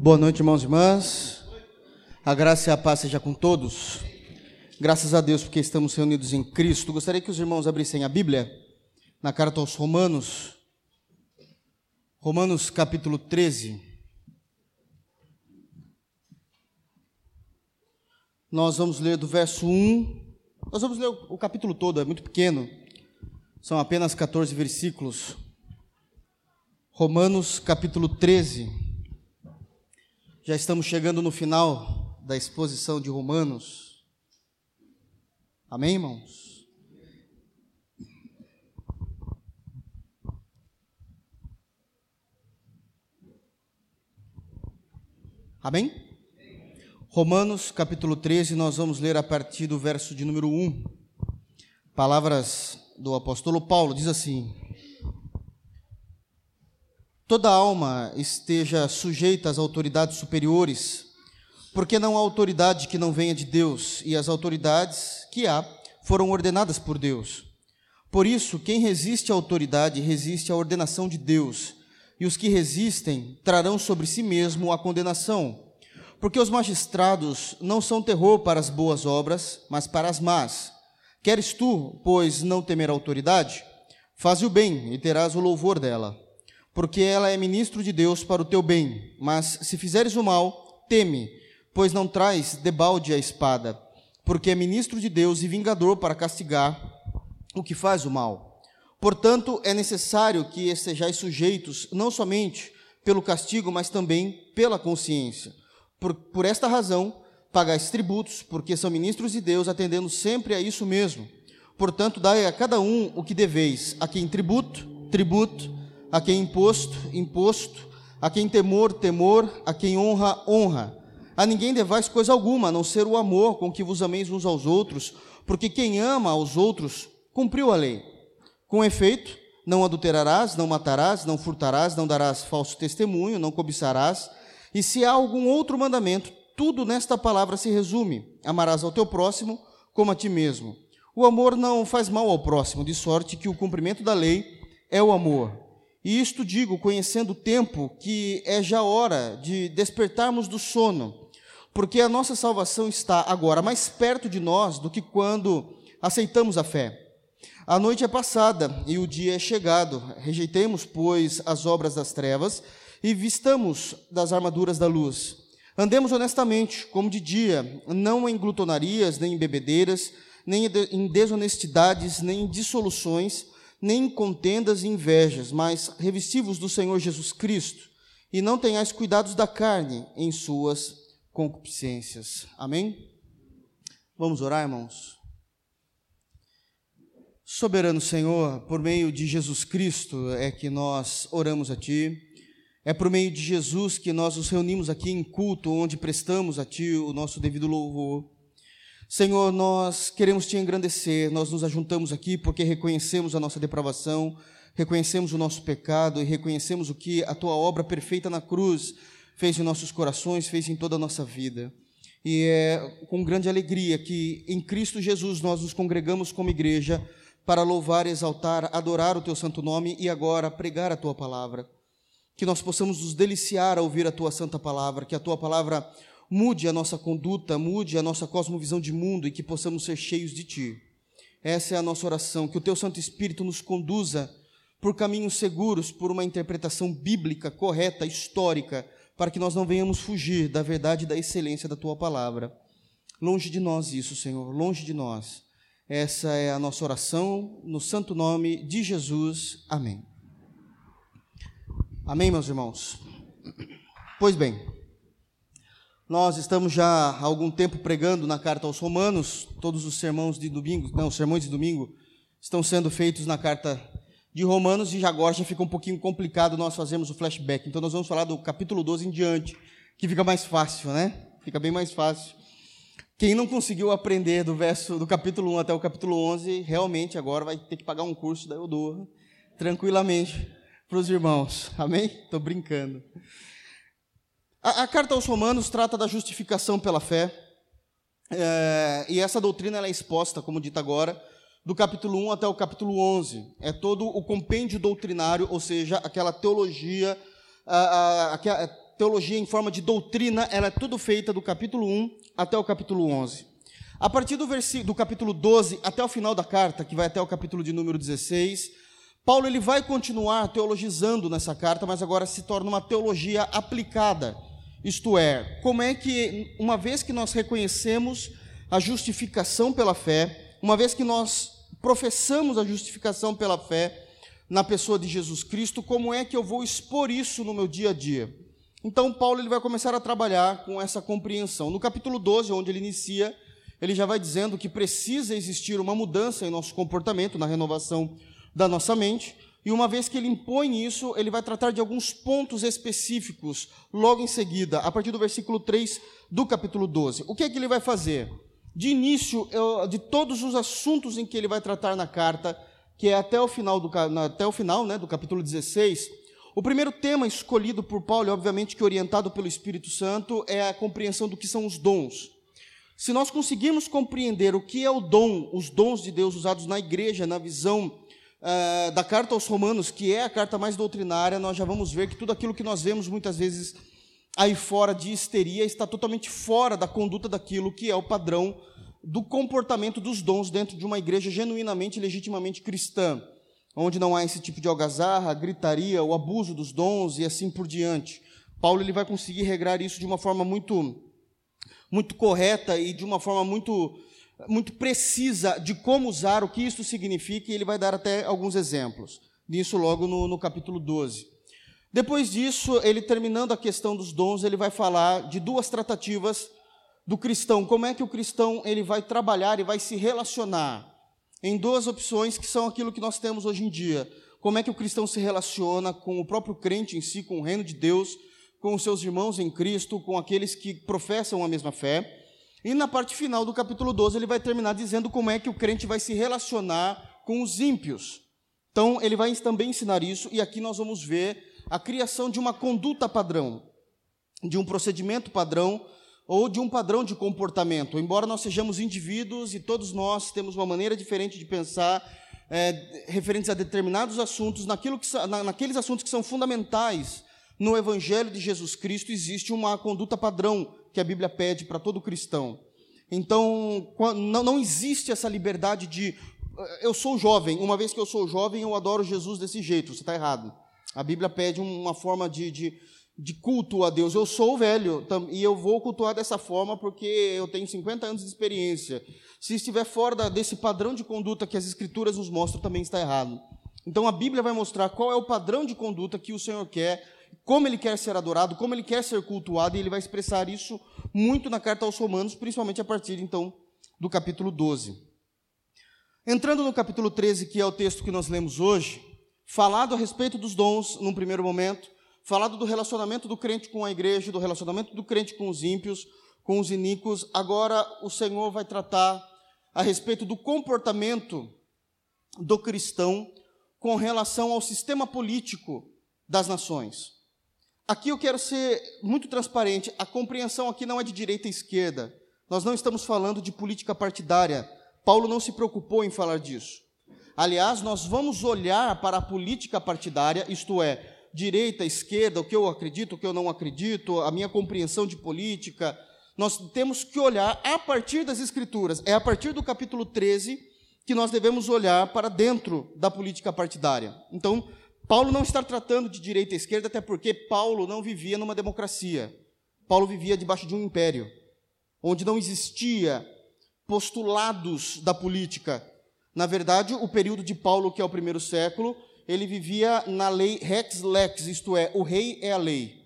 Boa noite, irmãos e irmãs. A graça e a paz seja com todos. Graças a Deus porque estamos reunidos em Cristo. Gostaria que os irmãos abrissem a Bíblia na carta aos Romanos. Romanos capítulo 13. Nós vamos ler do verso 1. Nós vamos ler o capítulo todo, é muito pequeno. São apenas 14 versículos. Romanos capítulo 13. Já estamos chegando no final da exposição de Romanos. Amém, irmãos? Amém? Romanos capítulo 13, nós vamos ler a partir do verso de número 1. Palavras do apóstolo Paulo, diz assim: toda alma esteja sujeita às autoridades superiores, porque não há autoridade que não venha de Deus, e as autoridades que há foram ordenadas por Deus. Por isso, quem resiste à autoridade resiste à ordenação de Deus, e os que resistem trarão sobre si mesmo a condenação. Porque os magistrados não são terror para as boas obras, mas para as más. Queres tu, pois, não temer a autoridade? Faze o bem e terás o louvor dela porque ela é ministro de Deus para o teu bem. Mas se fizeres o mal, teme, pois não traz debalde a espada, porque é ministro de Deus e vingador para castigar o que faz o mal. Portanto, é necessário que estejais sujeitos, não somente pelo castigo, mas também pela consciência. Por, por esta razão, pagais tributos, porque são ministros de Deus, atendendo sempre a isso mesmo. Portanto, dai a cada um o que deveis, a quem tributo, tributo, a quem imposto, imposto, a quem temor, temor, a quem honra, honra. A ninguém devais coisa alguma, a não ser o amor com que vos ameis uns aos outros, porque quem ama aos outros cumpriu a lei. Com efeito, não adulterarás, não matarás, não furtarás, não darás falso testemunho, não cobiçarás. E se há algum outro mandamento, tudo nesta palavra se resume: amarás ao teu próximo como a ti mesmo. O amor não faz mal ao próximo, de sorte que o cumprimento da lei é o amor. E isto digo, conhecendo o tempo, que é já hora de despertarmos do sono, porque a nossa salvação está agora mais perto de nós do que quando aceitamos a fé. A noite é passada e o dia é chegado. Rejeitemos, pois, as obras das trevas e vistamos das armaduras da luz. Andemos honestamente, como de dia, não em glutonarias, nem em bebedeiras, nem em desonestidades, nem em dissoluções, nem contendas e invejas, mas revestivos do Senhor Jesus Cristo, e não tenhais cuidados da carne em suas concupiscências. Amém? Vamos orar, irmãos? Soberano Senhor, por meio de Jesus Cristo é que nós oramos a Ti, é por meio de Jesus que nós nos reunimos aqui em culto, onde prestamos a Ti o nosso devido louvor. Senhor, nós queremos te engrandecer, nós nos ajuntamos aqui porque reconhecemos a nossa depravação, reconhecemos o nosso pecado e reconhecemos o que a tua obra perfeita na cruz fez em nossos corações, fez em toda a nossa vida. E é com grande alegria que em Cristo Jesus nós nos congregamos como igreja para louvar, exaltar, adorar o teu santo nome e agora pregar a tua palavra. Que nós possamos nos deliciar a ouvir a tua santa palavra, que a tua palavra mude a nossa conduta, mude a nossa cosmovisão de mundo e que possamos ser cheios de Ti. Essa é a nossa oração, que o Teu Santo Espírito nos conduza por caminhos seguros, por uma interpretação bíblica correta, histórica, para que nós não venhamos fugir da verdade e da excelência da Tua palavra. Longe de nós isso, Senhor, longe de nós. Essa é a nossa oração, no santo nome de Jesus. Amém. Amém, meus irmãos? Pois bem. Nós estamos já há algum tempo pregando na carta aos Romanos, todos os sermões de domingo, não, os sermões de domingo estão sendo feitos na carta de Romanos e agora já fica um pouquinho complicado nós fazermos o flashback. Então nós vamos falar do capítulo 12 em diante, que fica mais fácil, né? Fica bem mais fácil. Quem não conseguiu aprender do verso do capítulo 1 até o capítulo 11, realmente agora vai ter que pagar um curso da eu dou tranquilamente para os irmãos. Amém? Estou brincando. A, a carta aos Romanos trata da justificação pela fé, é, e essa doutrina é exposta, como dito agora, do capítulo 1 até o capítulo 11. É todo o compêndio doutrinário, ou seja, aquela teologia, a, a, a, teologia em forma de doutrina, ela é tudo feita do capítulo 1 até o capítulo 11. A partir do, do capítulo 12 até o final da carta, que vai até o capítulo de número 16, Paulo ele vai continuar teologizando nessa carta, mas agora se torna uma teologia aplicada. Isto é, como é que, uma vez que nós reconhecemos a justificação pela fé, uma vez que nós professamos a justificação pela fé na pessoa de Jesus Cristo, como é que eu vou expor isso no meu dia a dia? Então, Paulo ele vai começar a trabalhar com essa compreensão. No capítulo 12, onde ele inicia, ele já vai dizendo que precisa existir uma mudança em nosso comportamento, na renovação da nossa mente, e uma vez que ele impõe isso, ele vai tratar de alguns pontos específicos, logo em seguida, a partir do versículo 3 do capítulo 12. O que é que ele vai fazer? De início, de todos os assuntos em que ele vai tratar na carta, que é até o final do, até o final, né, do capítulo 16, o primeiro tema escolhido por Paulo, obviamente que orientado pelo Espírito Santo, é a compreensão do que são os dons. Se nós conseguirmos compreender o que é o dom, os dons de Deus usados na igreja, na visão uh, da carta aos Romanos, que é a carta mais doutrinária, nós já vamos ver que tudo aquilo que nós vemos muitas vezes aí fora de histeria está totalmente fora da conduta daquilo que é o padrão do comportamento dos dons dentro de uma igreja genuinamente e legitimamente cristã onde não há esse tipo de algazarra, gritaria, o abuso dos dons e assim por diante. Paulo ele vai conseguir regrar isso de uma forma muito muito correta e de uma forma muito muito precisa de como usar, o que isso significa, e ele vai dar até alguns exemplos disso logo no, no capítulo 12. Depois disso, ele terminando a questão dos dons, ele vai falar de duas tratativas do cristão, como é que o cristão ele vai trabalhar e vai se relacionar em duas opções que são aquilo que nós temos hoje em dia. Como é que o cristão se relaciona com o próprio crente em si, com o reino de Deus, com os seus irmãos em Cristo, com aqueles que professam a mesma fé. E na parte final do capítulo 12, ele vai terminar dizendo como é que o crente vai se relacionar com os ímpios. Então, ele vai também ensinar isso, e aqui nós vamos ver a criação de uma conduta padrão, de um procedimento padrão ou de um padrão de comportamento. Embora nós sejamos indivíduos e todos nós temos uma maneira diferente de pensar é, referentes a determinados assuntos, naquilo que, na, naqueles assuntos que são fundamentais no Evangelho de Jesus Cristo, existe uma conduta padrão que a Bíblia pede para todo cristão. Então, não, existe essa liberdade de eu sou jovem, uma vez que eu sou jovem, eu adoro Jesus desse jeito, você está errado. A Bíblia pede uma forma de, de, de culto a Deus. Eu sou velho e eu vou cultuar dessa forma porque eu tenho 50 anos de experiência. Se estiver fora desse padrão de conduta que as Escrituras nos mostram, também está errado. Então a Bíblia vai mostrar qual é o padrão de conduta que o Senhor quer, como ele quer ser adorado, como ele quer ser cultuado, e ele vai expressar isso muito na carta aos Romanos, principalmente a partir então do capítulo 12. Entrando no capítulo 13, que é o texto que nós lemos hoje, falado a respeito dos dons num primeiro momento, falado do relacionamento do crente com a igreja, do relacionamento do crente com os ímpios, com os iníquos. Agora o Senhor vai tratar a respeito do comportamento do cristão com relação ao sistema político das nações. Aqui eu quero ser muito transparente, a compreensão aqui não é de direita e esquerda. Nós não estamos falando de política partidária. Paulo não se preocupou em falar disso. Aliás, nós vamos olhar para a política partidária, isto é, direita, esquerda, o que eu acredito, o que eu não acredito, a minha compreensão de política. Nós temos que olhar a partir das Escrituras. É a partir do capítulo 13 que nós devemos olhar para dentro da política partidária. Então, Paulo não está tratando de direita e esquerda, até porque Paulo não vivia numa democracia. Paulo vivia debaixo de um império, onde não existia postulados da política. Na verdade, o período de Paulo, que é o primeiro século, ele vivia na lei rex lex, isto é, o rei é a lei.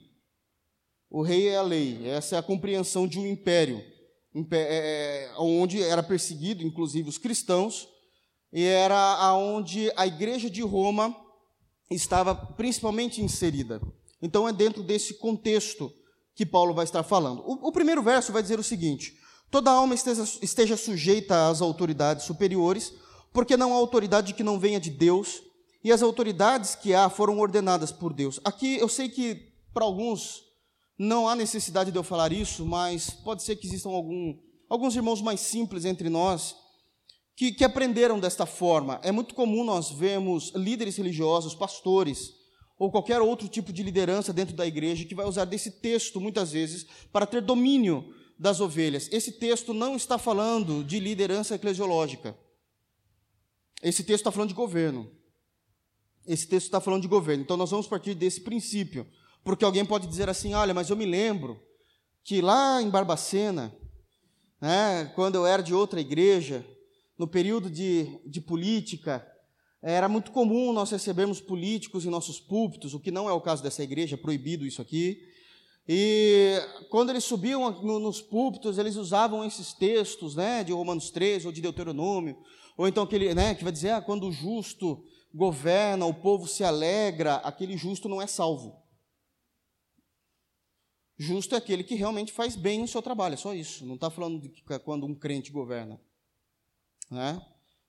O rei é a lei. Essa é a compreensão de um império, é, é, onde era perseguido, inclusive, os cristãos, e era aonde a igreja de Roma estava principalmente inserida. Então é dentro desse contexto que Paulo vai estar falando. O, o primeiro verso vai dizer o seguinte: toda alma esteja, esteja sujeita às autoridades superiores, porque não há autoridade que não venha de Deus, e as autoridades que há foram ordenadas por Deus. Aqui eu sei que para alguns não há necessidade de eu falar isso, mas pode ser que existam algum, alguns irmãos mais simples entre nós que, que aprenderam desta forma. É muito comum nós vermos líderes religiosos, pastores, ou qualquer outro tipo de liderança dentro da igreja que vai usar desse texto muitas vezes para ter domínio das ovelhas. Esse texto não está falando de liderança eclesiológica. Esse texto está falando de governo. Esse texto está falando de governo. Então nós vamos partir desse princípio. Porque alguém pode dizer assim: olha, mas eu me lembro que lá em Barbacena, né, quando eu era de outra igreja, no período de, de política, era muito comum nós recebermos políticos em nossos púlpitos, o que não é o caso dessa igreja, é proibido isso aqui. E quando eles subiam nos púlpitos, eles usavam esses textos, né, de Romanos 13 ou de Deuteronômio, ou então aquele, né, que vai dizer, ah, quando o justo governa, o povo se alegra, aquele justo não é salvo. Justo é aquele que realmente faz bem o seu trabalho, é só isso. Não está falando de quando um crente governa. Né?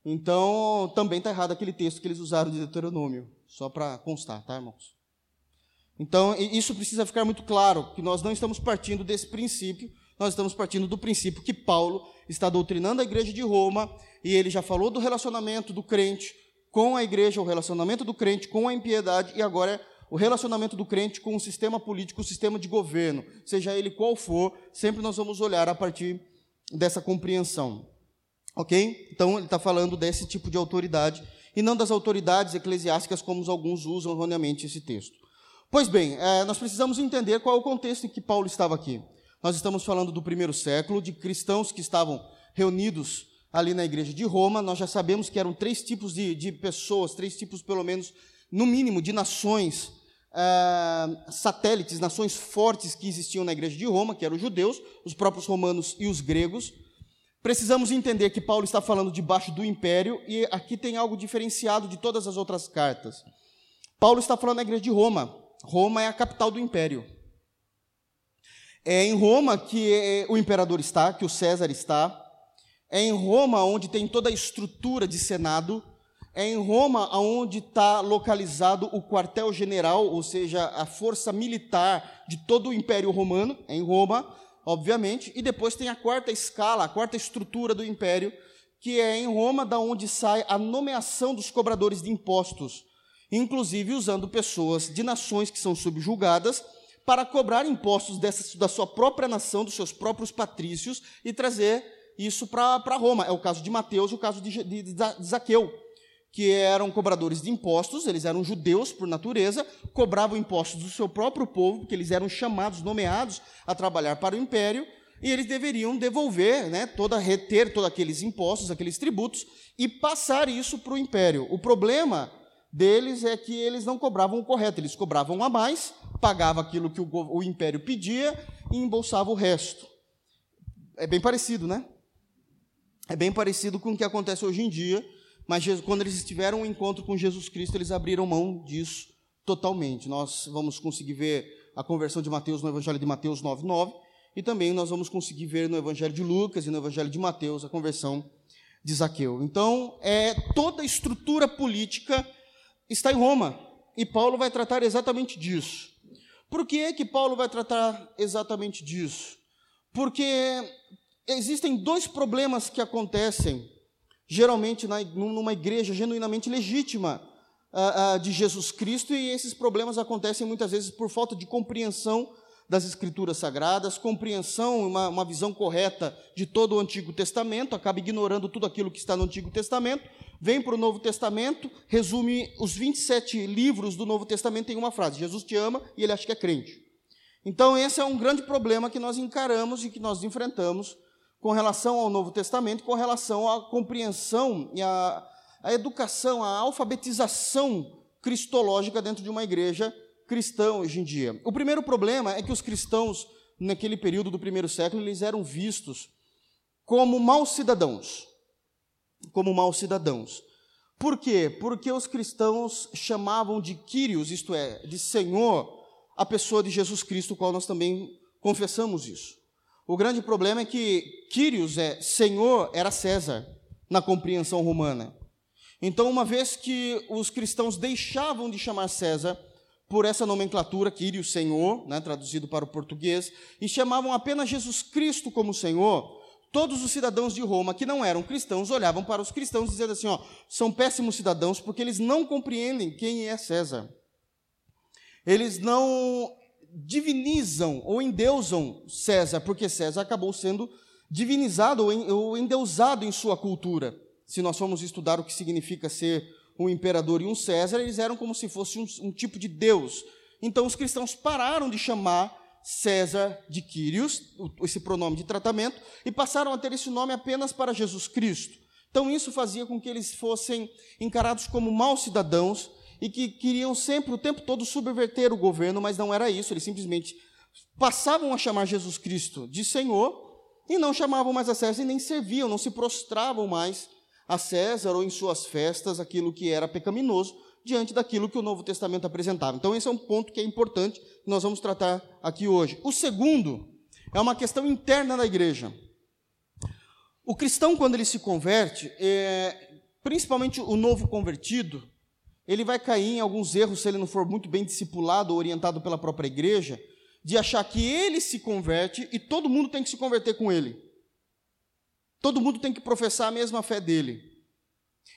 Então, também está errado aquele texto que eles usaram de Deuteronômio, só para constar, tá, irmãos? Então, isso precisa ficar muito claro, que nós não estamos partindo desse princípio, nós estamos partindo do princípio que Paulo está doutrinando a igreja de Roma, e ele já falou do relacionamento do crente com a igreja, o relacionamento do crente com a impiedade, e agora é o relacionamento do crente com o sistema político, o sistema de governo, seja ele qual for, sempre nós vamos olhar a partir dessa compreensão. Ok? Então, ele está falando desse tipo de autoridade e não das autoridades eclesiásticas, como alguns usam erroneamente esse texto. Pois bem, é, nós precisamos entender qual é o contexto em que Paulo estava aqui. Nós estamos falando do primeiro século, de cristãos que estavam reunidos ali na igreja de Roma. Nós já sabemos que eram três tipos de, de pessoas, três tipos, pelo menos, no mínimo, de nações uh, satélites, nações fortes que existiam na igreja de Roma, que eram os judeus, os próprios romanos e os gregos. Precisamos entender que Paulo está falando debaixo do império, e aqui tem algo diferenciado de todas as outras cartas. Paulo está falando da igreja de Roma. Roma é a capital do império. É em Roma que o imperador está, que o César está. É em Roma onde tem toda a estrutura de senado, é em Roma onde está localizado o quartel-general, ou seja, a força militar de todo o Império Romano, é em Roma, obviamente, e depois tem a quarta escala, a quarta estrutura do Império, que é em Roma, da onde sai a nomeação dos cobradores de impostos, inclusive usando pessoas de nações que são subjugadas para cobrar impostos dessa, da sua própria nação, dos seus próprios patrícios, e trazer isso para Roma. É o caso de Mateus o caso de, de, de Zaqueu que eram cobradores de impostos, eles eram judeus por natureza, cobravam impostos do seu próprio povo, porque eles eram chamados, nomeados a trabalhar para o império, e eles deveriam devolver, né, toda, reter todos aqueles impostos, aqueles tributos, e passar isso para o império. O problema deles é que eles não cobravam o correto, eles cobravam a mais, pagavam aquilo que o, o império pedia e embolsavam o resto. É bem parecido, né? É bem parecido com o que acontece hoje em dia, mas quando eles tiveram um encontro com Jesus Cristo, eles abriram mão disso totalmente. Nós vamos conseguir ver a conversão de Mateus no Evangelho de Mateus 9:9 e também nós vamos conseguir ver no Evangelho de Lucas e no Evangelho de Mateus a conversão de Zaqueu. Então, é toda a estrutura política está em Roma e Paulo vai tratar exatamente disso. Por que é que Paulo vai tratar exatamente disso? Porque existem dois problemas que acontecem geralmente na, numa igreja genuinamente legítima uh, uh, de Jesus Cristo, e esses problemas acontecem muitas vezes por falta de compreensão das Escrituras Sagradas, compreensão, uma, uma visão correta de todo o Antigo Testamento, acaba ignorando tudo aquilo que está no Antigo Testamento, vem para o Novo Testamento, resume os 27 livros do Novo Testamento em uma frase: Jesus te ama e ele acha que é crente. Então, esse é um grande problema que nós encaramos e que nós enfrentamos com relação ao Novo Testamento, com relação à compreensão e à, à educação, à alfabetização cristológica dentro de uma igreja cristã hoje em dia. O primeiro problema é que os cristãos, naquele período do primeiro século, eles eram vistos como maus cidadãos. Como maus cidadãos. Por quê? Porque os cristãos chamavam de Kyrios, isto é, de Senhor, a pessoa de Jesus Cristo, qual nós também confessamos isso. O grande problema é que Quírios é Senhor, era César, na compreensão romana. Então, uma vez que os cristãos deixavam de chamar César por essa nomenclatura, Quírios, Senhor, né, traduzido para o português, e chamavam apenas Jesus Cristo como Senhor, todos os cidadãos de Roma que não eram cristãos olhavam para os cristãos dizendo assim: ó, são péssimos cidadãos porque eles não compreendem quem é César. Eles não divinizam ou endeusam César, porque César acabou sendo divinizado ou endeusado em sua cultura. Se nós formos estudar o que significa ser um imperador e um César, eles eram como se fosse um, um tipo de Deus. Então os cristãos pararam de chamar César de Quírios, esse pronome de tratamento, e passaram a ter esse nome apenas para Jesus Cristo. Então isso fazia com que eles fossem encarados como maus cidadãos e que queriam sempre, o tempo todo, subverter o governo, mas não era isso, eles simplesmente passavam a chamar Jesus Cristo de Senhor e não chamavam mais a César e nem serviam, não se prostravam mais a César ou em suas festas aquilo que era pecaminoso, diante daquilo que o Novo Testamento apresentava. Então, esse é um ponto que é importante que nós vamos tratar aqui hoje. O segundo é uma questão interna da igreja. O cristão, quando ele se converte, é, principalmente o novo convertido, ele vai cair em alguns erros se ele não for muito bem discipulado ou orientado pela própria igreja, de achar que ele se converte e todo mundo tem que se converter com ele. Todo mundo tem que professar a mesma fé dele.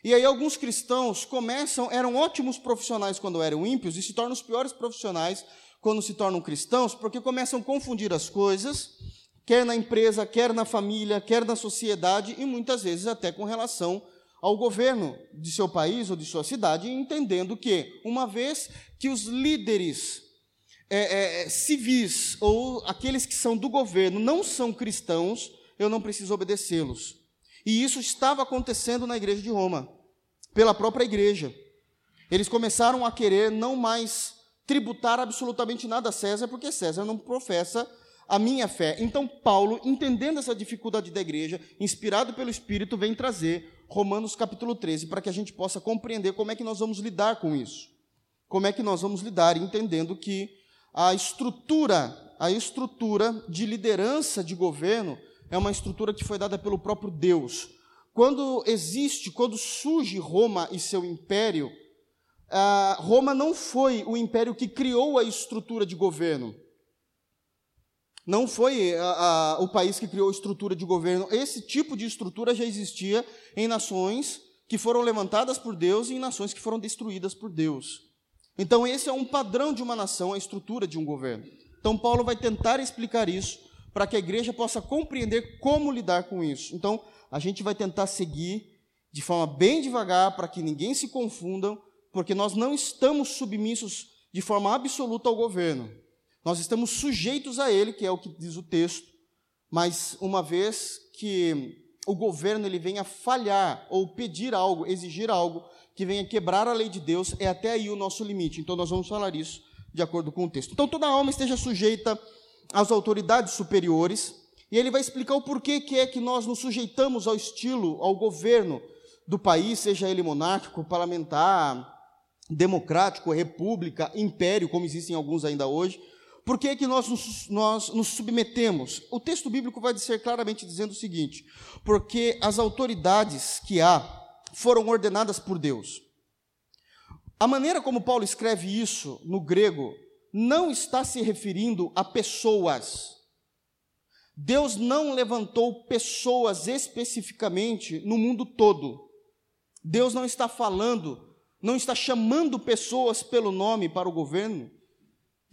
E aí alguns cristãos começam, eram ótimos profissionais quando eram ímpios e se tornam os piores profissionais quando se tornam cristãos, porque começam a confundir as coisas, quer na empresa, quer na família, quer na sociedade e muitas vezes até com relação ao governo de seu país ou de sua cidade, entendendo que, uma vez que os líderes é, é, civis ou aqueles que são do governo não são cristãos, eu não preciso obedecê-los. E isso estava acontecendo na igreja de Roma, pela própria igreja. Eles começaram a querer não mais tributar absolutamente nada a César, porque César não professa a minha fé. Então, Paulo, entendendo essa dificuldade da igreja, inspirado pelo Espírito, vem trazer Romanos capítulo 13, para que a gente possa compreender como é que nós vamos lidar com isso. Como é que nós vamos lidar, entendendo que a estrutura, a estrutura de liderança de governo é uma estrutura que foi dada pelo próprio Deus. Quando existe, quando surge Roma e seu império, ah, Roma não foi o império que criou a estrutura de governo. Não foi ah, ah, o país que criou a estrutura de governo. Esse tipo de estrutura já existia em nações que foram levantadas por Deus e em nações que foram destruídas por Deus. Então, esse é um padrão de uma nação, a estrutura de um governo. Então, Paulo vai tentar explicar isso para que a igreja possa compreender como lidar com isso. Então, a gente vai tentar seguir de forma bem devagar para que ninguém se confunda, porque nós não estamos submissos de forma absoluta ao governo. Nós estamos sujeitos a ele, que é o que diz o texto, mas uma vez que o governo ele venha falhar ou pedir algo, exigir algo que venha quebrar a lei de Deus, é até aí o nosso limite. Então nós vamos falar isso de acordo com o texto. Então toda alma esteja sujeita às autoridades superiores, e ele vai explicar o porquê que é que nós nos sujeitamos ao estilo, ao governo do país, seja ele monárquico, parlamentar, democrático, república, império, como existem alguns ainda hoje. Por que, é que nós nos, nós nos submetemos? O texto bíblico vai dizer claramente dizendo o seguinte: porque as autoridades que há foram ordenadas por Deus. A maneira como Paulo escreve isso no grego não está se referindo a pessoas. Deus não levantou pessoas especificamente no mundo todo. Deus não está falando, não está chamando pessoas pelo nome para o governo,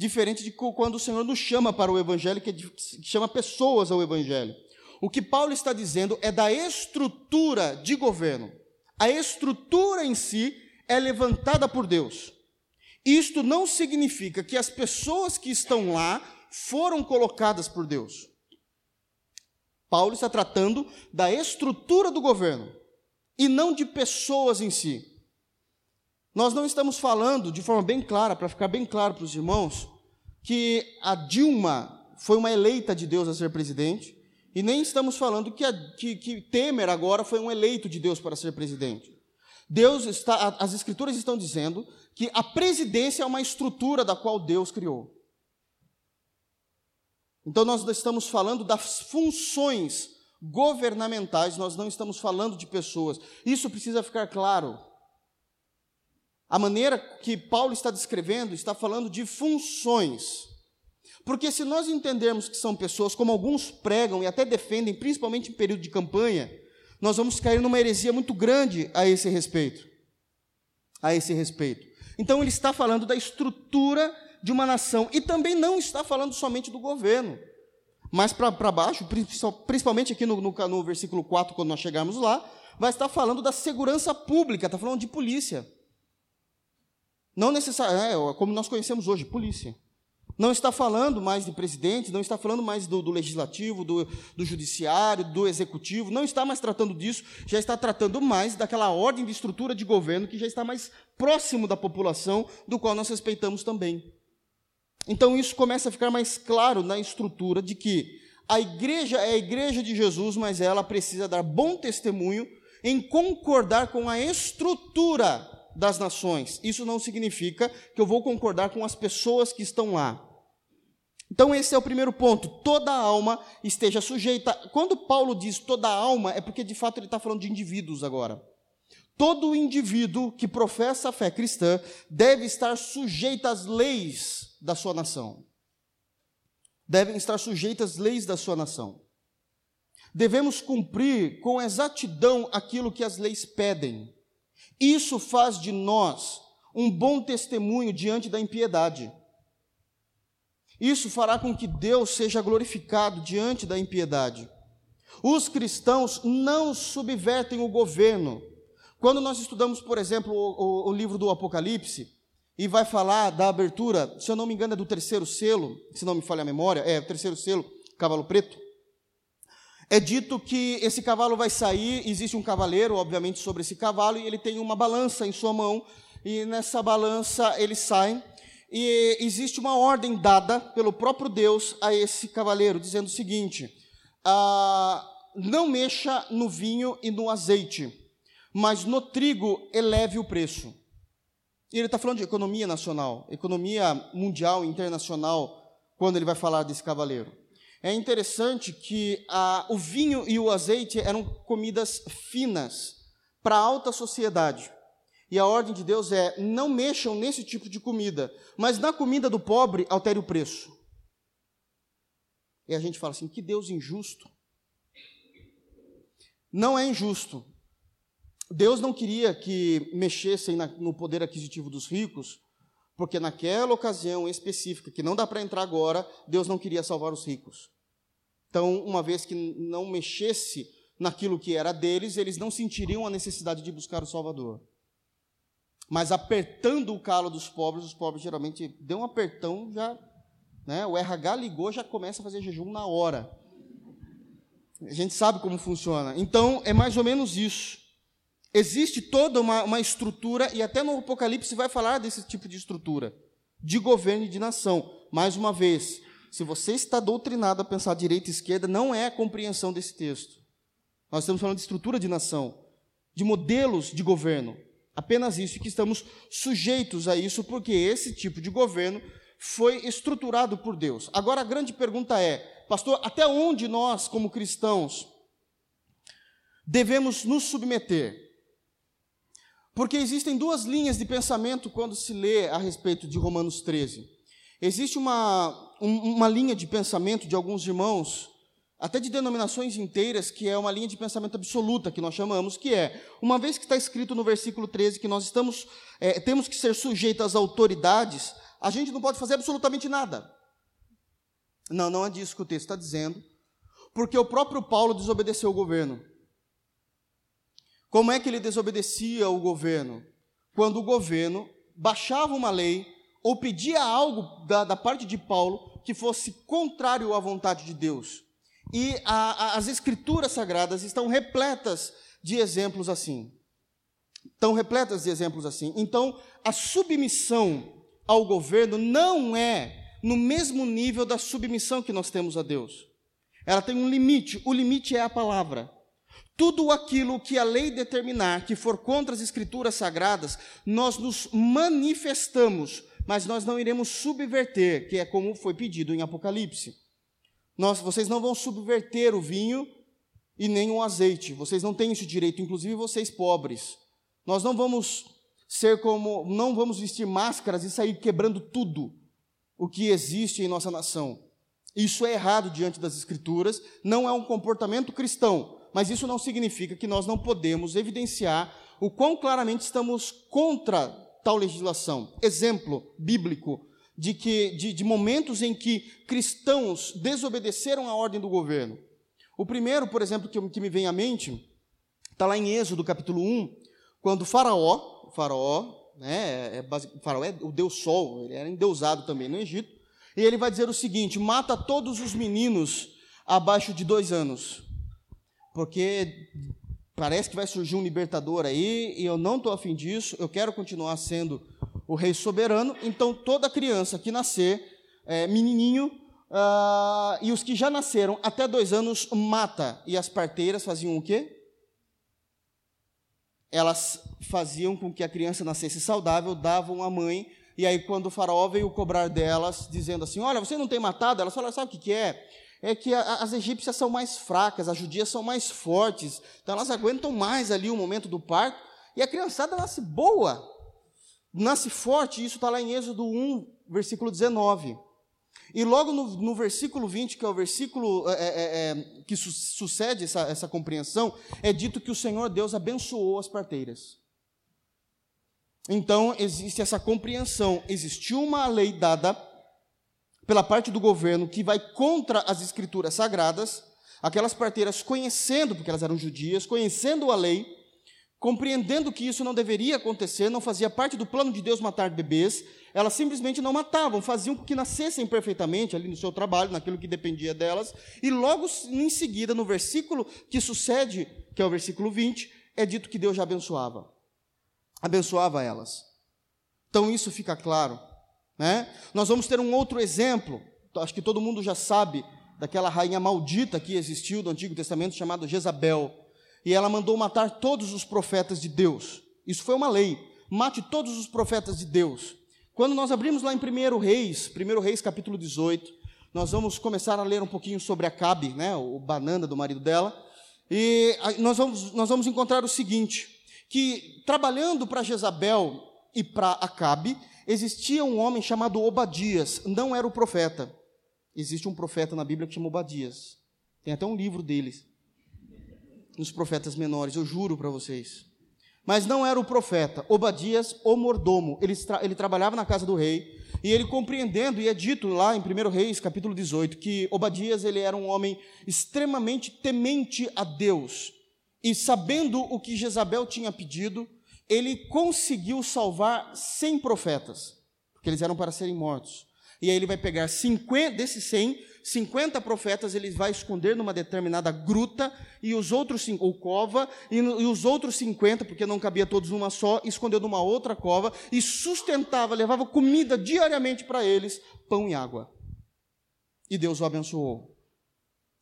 diferente de quando o Senhor nos chama para o evangelho, que chama pessoas ao evangelho. O que Paulo está dizendo é da estrutura de governo. A estrutura em si é levantada por Deus. Isto não significa que as pessoas que estão lá foram colocadas por Deus. Paulo está tratando da estrutura do governo e não de pessoas em si. Nós não estamos falando de forma bem clara, para ficar bem claro para os irmãos, que a Dilma foi uma eleita de Deus a ser presidente, e nem estamos falando que, a, que, que Temer agora foi um eleito de Deus para ser presidente. Deus está, as escrituras estão dizendo que a presidência é uma estrutura da qual Deus criou. Então nós estamos falando das funções governamentais, nós não estamos falando de pessoas. Isso precisa ficar claro. A maneira que Paulo está descrevendo está falando de funções. Porque se nós entendermos que são pessoas, como alguns pregam e até defendem, principalmente em período de campanha, nós vamos cair numa heresia muito grande a esse respeito. A esse respeito. Então ele está falando da estrutura de uma nação. E também não está falando somente do governo. Mas para baixo, principalmente aqui no, no, no versículo 4, quando nós chegarmos lá, vai estar falando da segurança pública, está falando de polícia. Não necessariamente, é, como nós conhecemos hoje, polícia. Não está falando mais de presidente, não está falando mais do, do legislativo, do, do, judiciário, do executivo, não está mais tratando disso, já está tratando mais daquela ordem de estrutura de governo que já está mais próximo da população, do qual nós respeitamos também. Então isso começa a ficar mais claro na estrutura de que a igreja é a igreja de Jesus, mas ela precisa dar bom testemunho em concordar com a estrutura das nações. Isso não significa que eu vou concordar com as pessoas que estão lá. Então, esse é o primeiro ponto. Toda alma esteja sujeita. Quando Paulo diz toda alma, é porque de fato ele está falando de indivíduos agora. Todo indivíduo que professa a fé cristã deve estar sujeito às leis da sua nação. Devem estar sujeitas às leis da sua nação. Devemos cumprir com exatidão aquilo que as leis pedem. Isso faz de nós um bom testemunho diante da impiedade. Isso fará com que Deus seja glorificado diante da impiedade. Os cristãos não subvertem o governo. Quando nós estudamos, por exemplo, o, o, livro do Apocalipse, e vai falar da abertura, se eu não me engano, é do terceiro selo, se não me falha a memória, é o terceiro selo, cavalo preto. É dito que esse cavalo vai sair, existe um cavaleiro, obviamente, sobre esse cavalo, e ele tem uma balança em sua mão, e nessa balança ele sai, e existe uma ordem dada pelo próprio Deus a esse cavaleiro, dizendo o seguinte: ah, não mexa no vinho e no azeite, mas no trigo eleve o preço. E ele está falando de economia nacional, economia mundial, internacional, quando ele vai falar desse cavaleiro. É interessante que ah, o vinho e o azeite eram comidas finas para a alta sociedade. E a ordem de Deus é: não mexam nesse tipo de comida, mas na comida do pobre, altere o preço. E a gente fala assim: que Deus injusto. Não é injusto. Deus não queria que mexessem na, no poder aquisitivo dos ricos, porque naquela ocasião específica, que não dá para entrar agora, Deus não queria salvar os ricos. Então, uma vez que não mexesse naquilo que era deles, eles não sentiriam a necessidade de buscar o Salvador. Mas apertando o calo dos pobres, os pobres geralmente dão um apertão, já, né, o RH ligou, já começa a fazer jejum na hora. A gente sabe como funciona. Então, é mais ou menos isso. Existe toda uma, uma estrutura, e até no Apocalipse vai falar desse tipo de estrutura, de governo e de nação. Mais uma vez, se você está doutrinado a pensar direita e esquerda, não é a compreensão desse texto. Nós estamos falando de estrutura de nação, de modelos de governo. Apenas isso, que estamos sujeitos a isso, porque esse tipo de governo foi estruturado por Deus. Agora a grande pergunta é, pastor, até onde nós, como cristãos, devemos nos submeter? Porque existem duas linhas de pensamento quando se lê a respeito de Romanos 13. Existe uma, uma linha de pensamento de alguns irmãos, até de denominações inteiras, que é uma linha de pensamento absoluta, que nós chamamos, que é, uma vez que está escrito no versículo 13 que nós estamos, é, temos que ser sujeitos às autoridades, a gente não pode fazer absolutamente nada. Não, não é disso que o texto está dizendo, porque o próprio Paulo desobedeceu o governo. Como é que ele desobedecia o governo? Quando o governo baixava uma lei ou pedia algo da, da parte de Paulo que fosse contrário à vontade de Deus. E a, a, as escrituras sagradas estão repletas de exemplos assim. Estão repletas de exemplos assim. Então, a submissão ao governo não é no mesmo nível da submissão que nós temos a Deus. Ela tem um limite, o limite é a palavra. Tudo aquilo que a lei determinar que for contra as escrituras sagradas, nós nos manifestamos mas nós não iremos subverter, que é como foi pedido em Apocalipse. Nós, vocês não vão subverter o vinho e nem o azeite. Vocês não têm esse direito, inclusive vocês pobres. Nós não vamos ser como, não vamos vestir máscaras e sair quebrando tudo o que existe em nossa nação. Isso é errado diante das escrituras, não é um comportamento cristão, mas isso não significa que nós não podemos evidenciar o quão claramente estamos contra tal legislação. Exemplo bíblico: de, que, de, de momentos em que cristãos desobedeceram a ordem do governo. O primeiro, por exemplo, que, que me vem à mente, está lá em Êxodo capítulo 1, quando faraó, faraó, né, é, é, faraó é o deus sol, ele era endeusado também no Egito, e ele vai dizer o seguinte: mata todos os meninos abaixo de dois anos, porque parece que vai surgir um libertador aí, e eu não estou afim disso, eu quero continuar sendo o rei soberano, então toda criança que nascer, é, menininho, uh, e os que já nasceram até dois anos, mata. E as parteiras faziam o quê? Elas faziam com que a criança nascesse saudável, davam à mãe, e aí quando o faraó veio cobrar delas, dizendo assim, olha, você não tem matado? Elas falaram, sabe o que, que é? É que as egípcias são mais fracas, as judias são mais fortes, então elas aguentam mais ali o momento do parto, e a criançada nasce boa, nasce forte, isso está lá em Êxodo 1, versículo 19. E logo no, no versículo 20, que é o versículo é, é, é, que su sucede essa, essa compreensão, é dito que o Senhor Deus abençoou as parteiras. Então, existe essa compreensão. Existiu uma lei dada pela parte do governo que vai contra as escrituras sagradas, aquelas parteiras conhecendo, porque elas eram judias, conhecendo a lei, compreendendo que isso não deveria acontecer, não fazia parte do plano de Deus matar bebês, elas simplesmente não matavam, faziam com que nascessem perfeitamente ali no seu trabalho, naquilo que dependia delas, e logo em seguida, no versículo que sucede, que é o versículo 20, é dito que Deus já abençoava. Abençoava elas. Então isso fica claro. Né? Nós vamos ter um outro exemplo, acho que todo mundo já sabe, daquela rainha maldita que existiu do Antigo Testamento, chamada Jezabel. E ela mandou matar todos os profetas de Deus. Isso foi uma lei. Mate todos os profetas de Deus. Quando nós abrimos lá em 1 Reis, 1 Reis capítulo 18, nós vamos começar a ler um pouquinho sobre Acabe, né, o banana do marido dela. E nós vamos, nós vamos encontrar o seguinte: que trabalhando para Jezabel e para Acabe, Existia um homem chamado Obadias, não era o profeta. Existe um profeta na Bíblia que chama Obadias. Tem até um livro deles, nos profetas menores, eu juro para vocês. Mas não era o profeta, Obadias, o mordomo. Ele, ele trabalhava na casa do rei, e ele compreendendo, e é dito lá em 1 Reis, capítulo 18, que Obadias ele era um homem extremamente temente a Deus. E sabendo o que Jezabel tinha pedido, ele conseguiu salvar 100 profetas, porque eles eram para serem mortos. E aí ele vai pegar 50, desses 100, 50 profetas ele vai esconder numa determinada gruta, e os outros, ou cova, e, e os outros 50, porque não cabia todos numa só, escondeu numa outra cova, e sustentava, levava comida diariamente para eles, pão e água. E Deus o abençoou.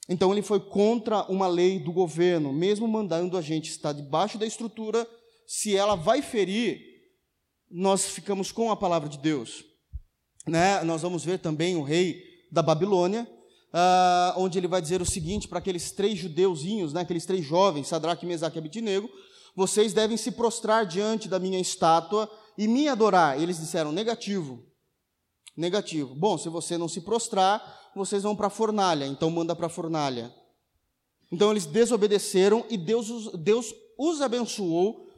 Então ele foi contra uma lei do governo, mesmo mandando a gente estar debaixo da estrutura se ela vai ferir, nós ficamos com a palavra de Deus. Né? Nós vamos ver também o rei da Babilônia, uh, onde ele vai dizer o seguinte para aqueles três judeuzinhos, né, aqueles três jovens, Sadraque, Mesaque e Abednego, vocês devem se prostrar diante da minha estátua e me adorar. E eles disseram, negativo, negativo. Bom, se você não se prostrar, vocês vão para a fornalha, então manda para a fornalha. Então eles desobedeceram e Deus, Deus os abençoou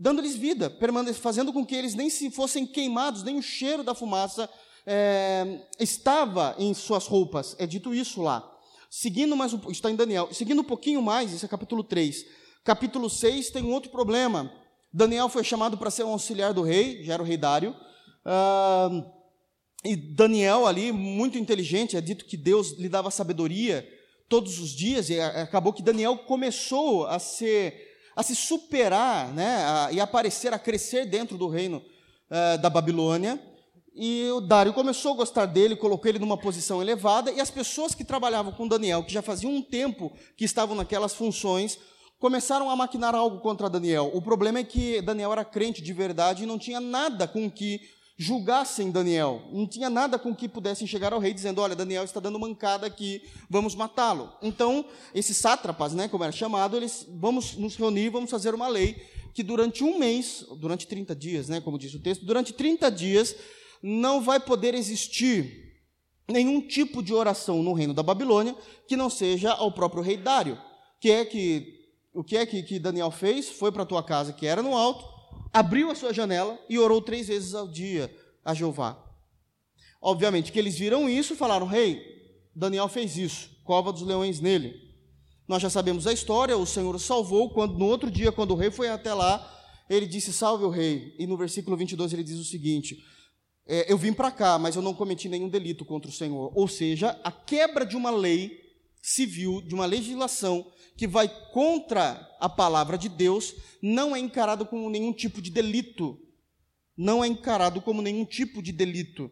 dando-lhes vida, fazendo com que eles nem se fossem queimados, nem o cheiro da fumaça é, estava em suas roupas. É dito isso lá. Seguindo mais um está em Daniel. Seguindo um pouquinho mais, isso é capítulo 3. Capítulo 6 tem um outro problema. Daniel foi chamado para ser um auxiliar do rei, já era o rei Dário. E Daniel ali, muito inteligente, é dito que Deus lhe dava sabedoria todos os dias, e acabou que Daniel começou a ser a se superar né, a, e aparecer, a crescer dentro do reino uh, da Babilônia. E o Dário começou a gostar dele, colocou ele numa posição elevada, e as pessoas que trabalhavam com Daniel, que já faziam um tempo que estavam naquelas funções, começaram a maquinar algo contra Daniel. O problema é que Daniel era crente de verdade e não tinha nada com que julgassem Daniel. Não tinha nada com que pudessem chegar ao rei dizendo: Olha, Daniel está dando mancada aqui, vamos matá-lo. Então, esses sátrapas, né, como era chamado, eles vamos nos reunir, vamos fazer uma lei que durante um mês, durante 30 dias, né, como diz o texto, durante 30 dias não vai poder existir nenhum tipo de oração no reino da Babilônia que não seja ao próprio rei Dário. Que é que o que é que, que Daniel fez? Foi para a tua casa que era no alto, abriu a sua janela e orou três vezes ao dia a Jeová. Obviamente que eles viram isso e falaram: Rei, Daniel fez isso, cova dos leões nele. Nós já sabemos a história, o Senhor o salvou, quando no outro dia, quando o rei foi até lá, ele disse: Salve o rei. E no versículo 22 ele diz o seguinte: é, Eu vim para cá, mas eu não cometi nenhum delito contra o Senhor. Ou seja, a quebra de uma lei civil, de uma legislação que vai contra a palavra de Deus, não é encarado como nenhum tipo de delito. Não é encarado como nenhum tipo de delito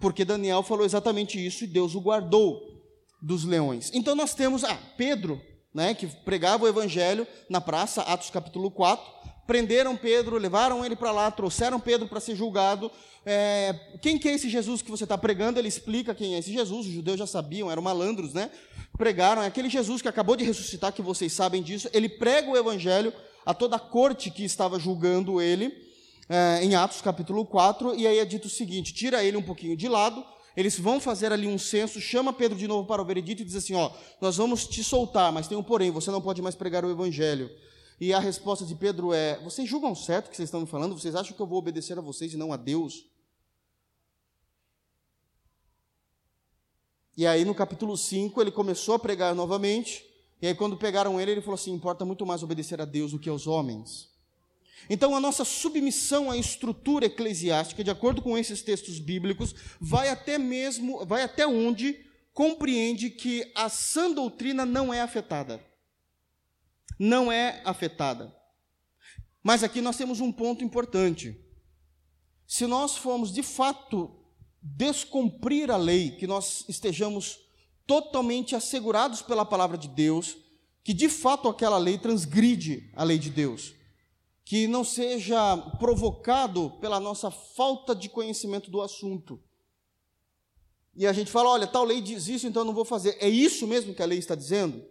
porque Daniel falou exatamente isso e Deus o guardou dos leões. Então nós temos ah, Pedro, né, que pregava o evangelho na praça, Atos capítulo 4. Prenderam Pedro, levaram ele para lá, trouxeram Pedro para ser julgado. É, quem que é esse Jesus que você está pregando? Ele explica quem é esse Jesus. Os judeus já sabiam, eram malandros, né? Pregaram, é aquele Jesus que acabou de ressuscitar, que vocês sabem disso. Ele prega o evangelho a toda a corte que estava julgando ele é, em Atos capítulo 4, e aí é dito o seguinte: tira ele um pouquinho de lado, eles vão fazer ali um censo, chama Pedro de novo para o veredito e diz assim: ó, nós vamos te soltar, mas tem um porém, você não pode mais pregar o evangelho. E a resposta de Pedro é: vocês julgam certo o que vocês estão me falando? Vocês acham que eu vou obedecer a vocês e não a Deus? E aí no capítulo 5 ele começou a pregar novamente, e aí quando pegaram ele, ele falou assim: importa muito mais obedecer a Deus do que aos homens. Então, a nossa submissão à estrutura eclesiástica, de acordo com esses textos bíblicos, vai até mesmo, vai até onde compreende que a sã doutrina não é afetada. Não é afetada. Mas aqui nós temos um ponto importante. Se nós formos de fato descumprir a lei, que nós estejamos totalmente assegurados pela palavra de Deus, que de fato aquela lei transgride a lei de Deus que não seja provocado pela nossa falta de conhecimento do assunto. E a gente fala, olha, tal lei diz isso, então eu não vou fazer. É isso mesmo que a lei está dizendo?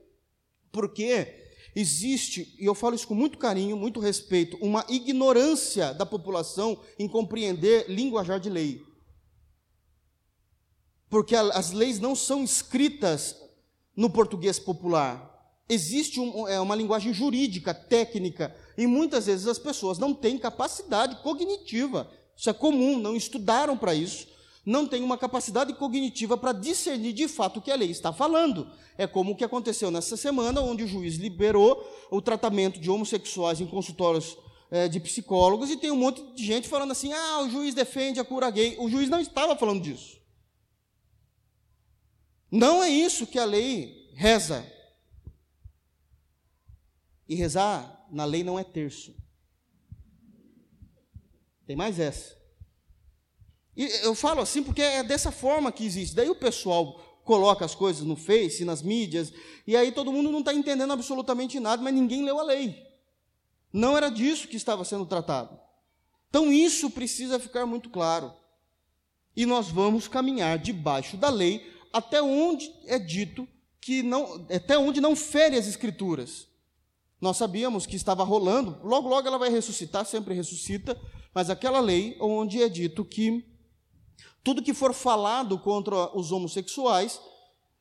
Porque existe, e eu falo isso com muito carinho, muito respeito, uma ignorância da população em compreender linguajar de lei. Porque as leis não são escritas no português popular. Existe um, é, uma linguagem jurídica, técnica, e muitas vezes as pessoas não têm capacidade cognitiva. Isso é comum, não estudaram para isso, não têm uma capacidade cognitiva para discernir de fato o que a lei está falando. É como o que aconteceu nessa semana, onde o juiz liberou o tratamento de homossexuais em consultórios é, de psicólogos, e tem um monte de gente falando assim: ah, o juiz defende a cura gay. O juiz não estava falando disso. Não é isso que a lei reza. E rezar na lei não é terço. Tem mais essa. E eu falo assim porque é dessa forma que existe. Daí o pessoal coloca as coisas no Face, nas mídias, e aí todo mundo não está entendendo absolutamente nada, mas ninguém leu a lei. Não era disso que estava sendo tratado. Então isso precisa ficar muito claro. E nós vamos caminhar debaixo da lei até onde é dito que não, até onde não fere as escrituras. Nós sabíamos que estava rolando, logo, logo ela vai ressuscitar, sempre ressuscita, mas aquela lei onde é dito que tudo que for falado contra os homossexuais,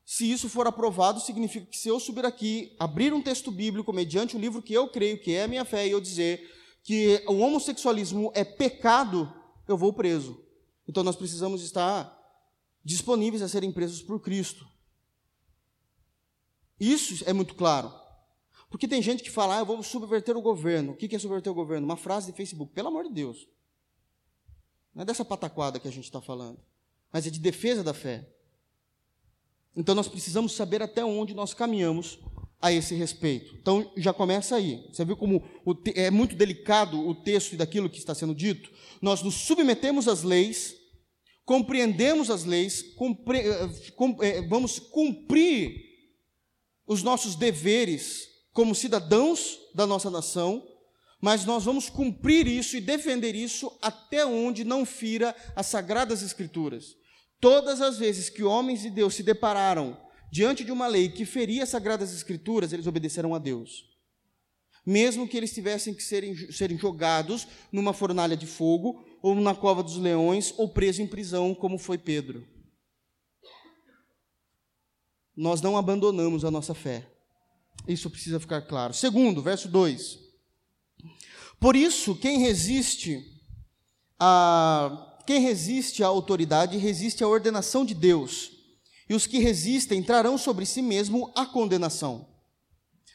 se isso for aprovado, significa que se eu subir aqui, abrir um texto bíblico mediante o livro que eu creio que é a minha fé, e eu dizer que o homossexualismo é pecado, eu vou preso. Então nós precisamos estar disponíveis a serem presos por Cristo. Isso é muito claro. Porque tem gente que fala, ah, eu vou subverter o governo. O que é subverter o governo? Uma frase de Facebook. Pelo amor de Deus. Não é dessa pataquada que a gente está falando, mas é de defesa da fé. Então nós precisamos saber até onde nós caminhamos a esse respeito. Então já começa aí. Você viu como é muito delicado o texto daquilo que está sendo dito? Nós nos submetemos às leis, compreendemos as leis, eh, é, vamos cumprir os nossos deveres como cidadãos da nossa nação, mas nós vamos cumprir isso e defender isso até onde não fira as sagradas escrituras. Todas as vezes que homens de Deus se depararam diante de uma lei que feria as sagradas escrituras, eles obedeceram a Deus. Mesmo que eles tivessem que serem, serem jogados numa fornalha de fogo, ou na cova dos leões, ou presos em prisão, como foi Pedro. Nós não abandonamos a nossa fé. Isso precisa ficar claro. Segundo, verso 2. Por isso, quem resiste a quem resiste à autoridade resiste à ordenação de Deus, e os que resistem trarão sobre si mesmo a condenação.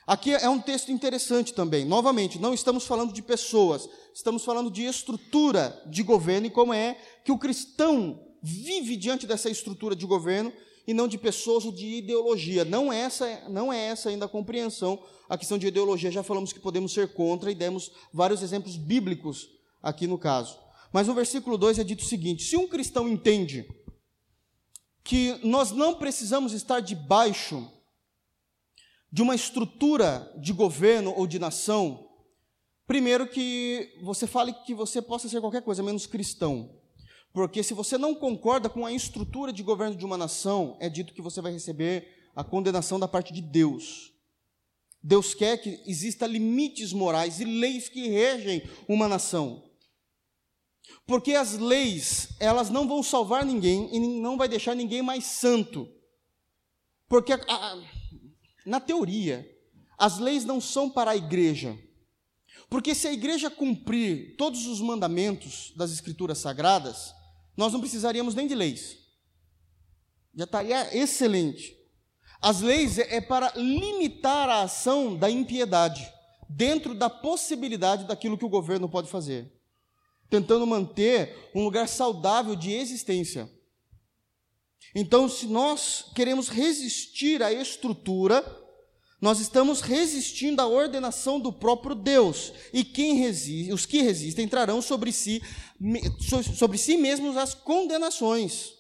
Aqui é um texto interessante também. Novamente, não estamos falando de pessoas, estamos falando de estrutura de governo e como é que o cristão vive diante dessa estrutura de governo e não de pessoas ou de ideologia. Não é essa, não é essa ainda a compreensão. A questão de ideologia já falamos que podemos ser contra e demos vários exemplos bíblicos aqui no caso. Mas no versículo 2 é dito o seguinte: se um cristão entende que nós não precisamos estar debaixo de uma estrutura de governo ou de nação, primeiro que você fale que você possa ser qualquer coisa menos cristão. Porque se você não concorda com a estrutura de governo de uma nação, é dito que você vai receber a condenação da parte de Deus. Deus quer que exista limites morais e leis que regem uma nação. Porque as leis, elas não vão salvar ninguém e não vai deixar ninguém mais santo. Porque a, a, na teoria, as leis não são para a igreja. Porque se a igreja cumprir todos os mandamentos das escrituras sagradas, nós não precisaríamos nem de leis. Já estaria excelente. As leis é, é para limitar a ação da impiedade, dentro da possibilidade daquilo que o governo pode fazer tentando manter um lugar saudável de existência. Então, se nós queremos resistir à estrutura, nós estamos resistindo à ordenação do próprio Deus. E quem resiste, os que resistem trarão sobre si, sobre si mesmos as condenações,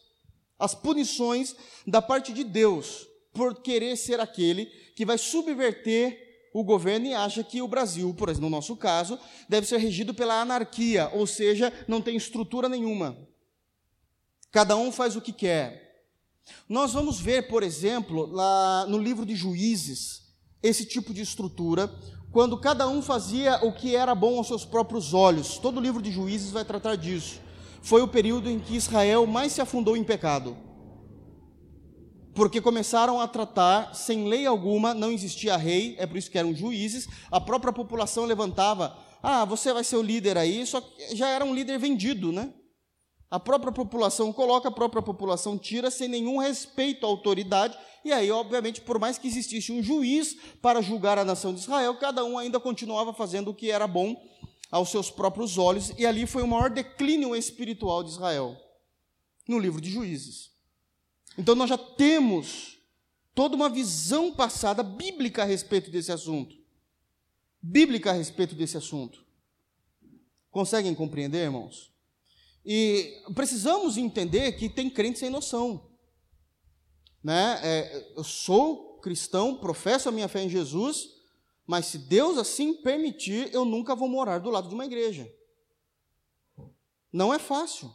as punições da parte de Deus, por querer ser aquele que vai subverter o governo e acha que o Brasil, por exemplo, no nosso caso, deve ser regido pela anarquia, ou seja, não tem estrutura nenhuma. Cada um faz o que quer. Nós vamos ver, por exemplo, lá no livro de Juízes, esse tipo de estrutura, quando cada um fazia o que era bom aos seus próprios olhos. Todo o livro de Juízes vai tratar disso. Foi o período em que Israel mais se afundou em pecado porque começaram a tratar sem lei alguma, não existia rei, é por isso que eram juízes, a própria população levantava, ah, você vai ser o líder aí, só que já era um líder vendido, né? A própria população coloca, a própria população tira sem nenhum respeito à autoridade, e aí, obviamente, por mais que existisse um juiz para julgar a nação de Israel, cada um ainda continuava fazendo o que era bom aos seus próprios olhos, e ali foi o maior declínio espiritual de Israel, no livro de Juízes. Então nós já temos toda uma visão passada bíblica a respeito desse assunto. Bíblica a respeito desse assunto. Conseguem compreender, irmãos? E precisamos entender que tem crente sem noção. Né? É, eu sou cristão, professo a minha fé em Jesus, mas se Deus assim permitir, eu nunca vou morar do lado de uma igreja. Não é fácil.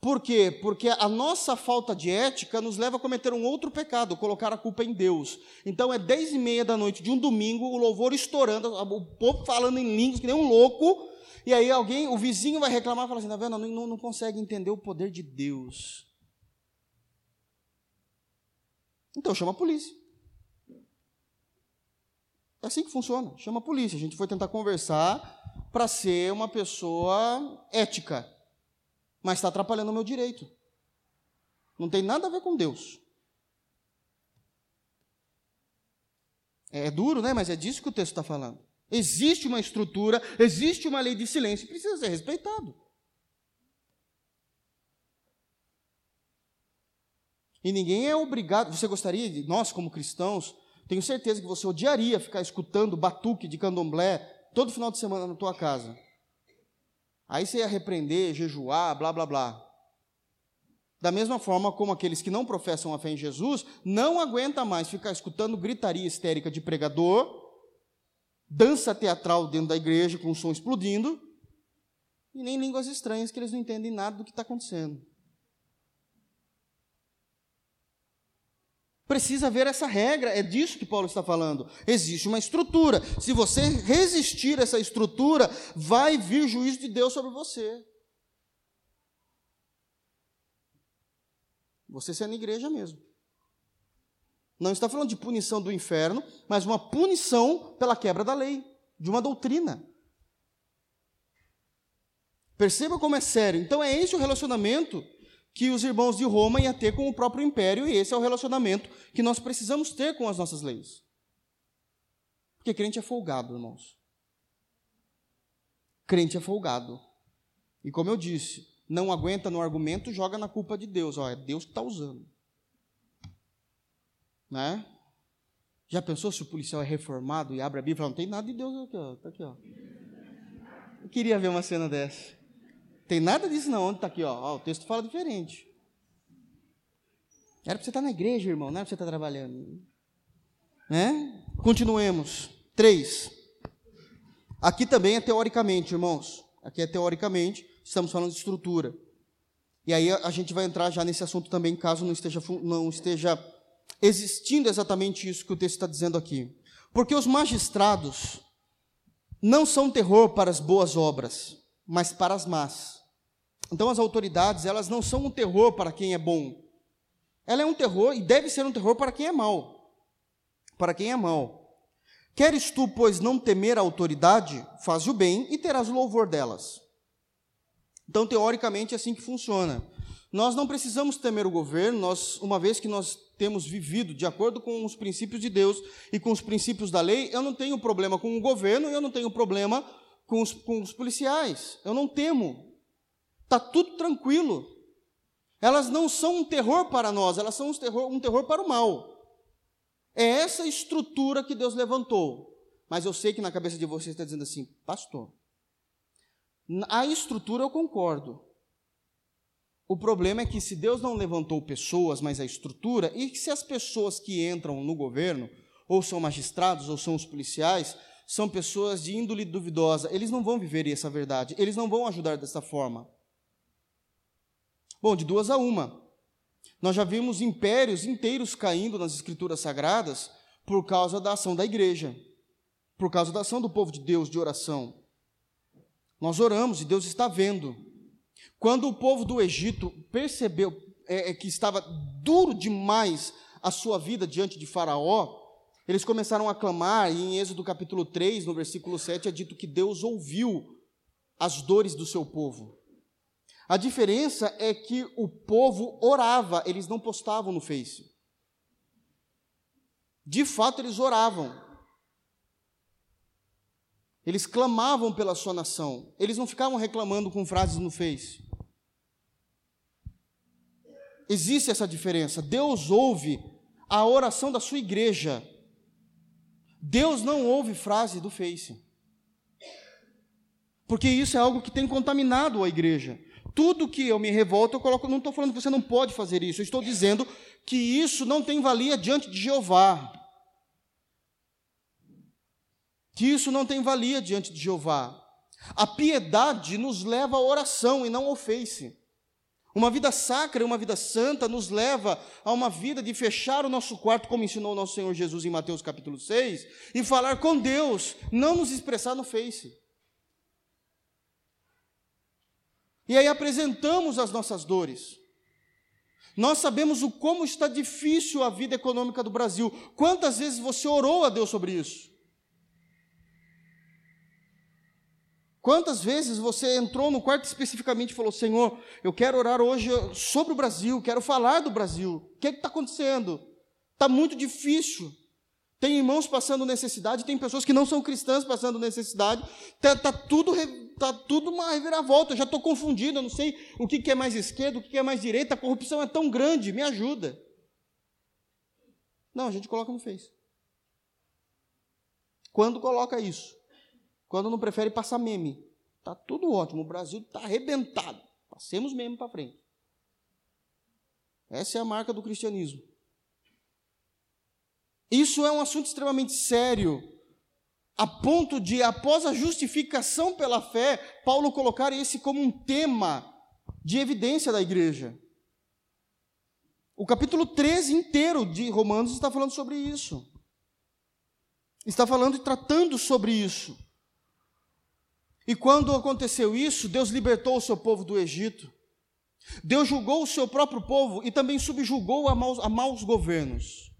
Por quê? Porque a nossa falta de ética nos leva a cometer um outro pecado, colocar a culpa em Deus. Então é dez e meia da noite de um domingo, o louvor estourando, o povo falando em línguas, que nem um louco, e aí alguém, o vizinho vai reclamar e fala assim, tá vendo, não, não consegue entender o poder de Deus. Então chama a polícia. É assim que funciona, chama a polícia. A gente foi tentar conversar para ser uma pessoa ética mas está atrapalhando o meu direito. Não tem nada a ver com Deus. É duro, né? Mas é disso que o texto está falando. Existe uma estrutura, existe uma lei de silêncio, precisa ser respeitado. E ninguém é obrigado. Você gostaria de, nós como cristãos, tenho certeza que você odiaria ficar escutando batuque de candomblé todo final de semana na tua casa. Aí você ia repreender, jejuar, blá blá blá. Da mesma forma como aqueles que não professam a fé em Jesus não aguentam mais ficar escutando gritaria histérica de pregador, dança teatral dentro da igreja com o som explodindo, e nem línguas estranhas que eles não entendem nada do que está acontecendo. Precisa haver essa regra, é disso que Paulo está falando. Existe uma estrutura. Se você resistir a essa estrutura, vai vir juízo de Deus sobre você. Você sendo igreja mesmo. Não está falando de punição do inferno, mas uma punição pela quebra da lei, de uma doutrina. Perceba como é sério. Então é esse o relacionamento que os irmãos de Roma iam ter com o próprio império, e esse é o relacionamento que nós precisamos ter com as nossas leis. Porque crente é folgado, irmãos. Crente é folgado. E como eu disse, não aguenta no argumento, joga na culpa de Deus. Ó, é Deus que está usando. Né? Já pensou se o policial é reformado e abre a Bíblia não tem nada de Deus aqui, ó. Tá aqui, ó. Eu queria ver uma cena dessa. Tem nada disso não, onde está aqui, ó. ó. O texto fala diferente. Era para você estar tá na igreja, irmão, não era para você estar tá trabalhando. Né? Continuemos. Três. Aqui também é teoricamente, irmãos. Aqui é teoricamente, estamos falando de estrutura. E aí a gente vai entrar já nesse assunto também, caso não esteja, não esteja existindo exatamente isso que o texto está dizendo aqui. Porque os magistrados não são terror para as boas obras, mas para as más. Então as autoridades, elas não são um terror para quem é bom. Ela é um terror e deve ser um terror para quem é mau. Para quem é mau. Queres tu, pois, não temer a autoridade? Faz o bem e terás o louvor delas. Então, teoricamente, é assim que funciona. Nós não precisamos temer o governo, nós, uma vez que nós temos vivido de acordo com os princípios de Deus e com os princípios da lei, eu não tenho problema com o governo, eu não tenho problema com os, com os policiais. Eu não temo. Está tudo tranquilo. Elas não são um terror para nós, elas são um terror, um terror para o mal. É essa estrutura que Deus levantou. Mas eu sei que na cabeça de vocês está dizendo assim, pastor. A estrutura eu concordo. O problema é que se Deus não levantou pessoas, mas a estrutura, e se as pessoas que entram no governo, ou são magistrados, ou são os policiais, são pessoas de índole duvidosa, eles não vão viver essa verdade, eles não vão ajudar dessa forma. Bom, de duas a uma. Nós já vimos impérios inteiros caindo nas escrituras sagradas por causa da ação da igreja, por causa da ação do povo de Deus de oração. Nós oramos e Deus está vendo. Quando o povo do Egito percebeu é, é, que estava duro demais a sua vida diante de Faraó, eles começaram a clamar, e em Êxodo capítulo 3, no versículo 7, é dito que Deus ouviu as dores do seu povo. A diferença é que o povo orava, eles não postavam no Face. De fato, eles oravam. Eles clamavam pela sua nação. Eles não ficavam reclamando com frases no Face. Existe essa diferença. Deus ouve a oração da sua igreja. Deus não ouve frase do Face. Porque isso é algo que tem contaminado a igreja. Tudo que eu me revolto, eu coloco, não estou falando que você não pode fazer isso, eu estou dizendo que isso não tem valia diante de Jeová. Que isso não tem valia diante de Jeová. A piedade nos leva à oração e não ao face. Uma vida sacra, uma vida santa, nos leva a uma vida de fechar o nosso quarto, como ensinou o nosso Senhor Jesus em Mateus capítulo 6, e falar com Deus, não nos expressar no Face. E aí apresentamos as nossas dores. Nós sabemos o como está difícil a vida econômica do Brasil. Quantas vezes você orou a Deus sobre isso? Quantas vezes você entrou no quarto especificamente e falou: Senhor, eu quero orar hoje sobre o Brasil, quero falar do Brasil. O que é está acontecendo? Está muito difícil. Tem irmãos passando necessidade, tem pessoas que não são cristãs passando necessidade. Está tá tudo, tá tudo uma reviravolta. Eu já estou confundido, eu não sei o que, que é mais esquerda, o que, que é mais direita. A corrupção é tão grande, me ajuda. Não, a gente coloca no Face. Quando coloca isso? Quando não prefere passar meme. Está tudo ótimo, o Brasil está arrebentado. Passemos meme para frente. Essa é a marca do cristianismo. Isso é um assunto extremamente sério, a ponto de, após a justificação pela fé, Paulo colocar esse como um tema de evidência da igreja. O capítulo 13 inteiro de Romanos está falando sobre isso. Está falando e tratando sobre isso. E quando aconteceu isso, Deus libertou o seu povo do Egito. Deus julgou o seu próprio povo e também subjugou a maus, a maus governos.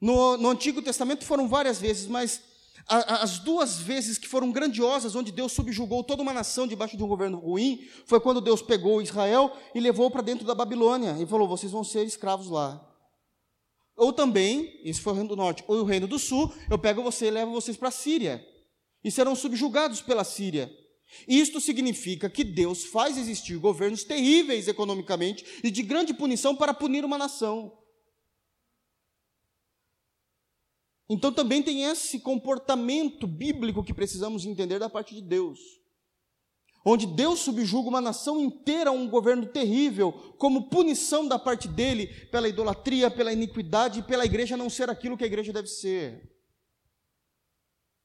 No, no Antigo Testamento foram várias vezes, mas As duas vezes que foram grandiosas, onde Deus subjugou toda uma nação debaixo de um governo ruim, foi quando Deus pegou Israel e levou para dentro da Babilônia e falou: vocês vão ser escravos lá. Ou também, esse foi o reino do norte, ou o reino do sul, eu pego você e levo vocês para a Síria. E serão subjugados pela Síria. Isto significa que Deus faz existir governos terríveis economicamente e de grande punição para punir uma nação. Então também tem esse comportamento bíblico que precisamos entender da parte de Deus. Onde Deus subjuga uma nação inteira a um governo terrível, como punição da parte dele pela idolatria, pela iniquidade e pela igreja não ser aquilo que a igreja deve ser.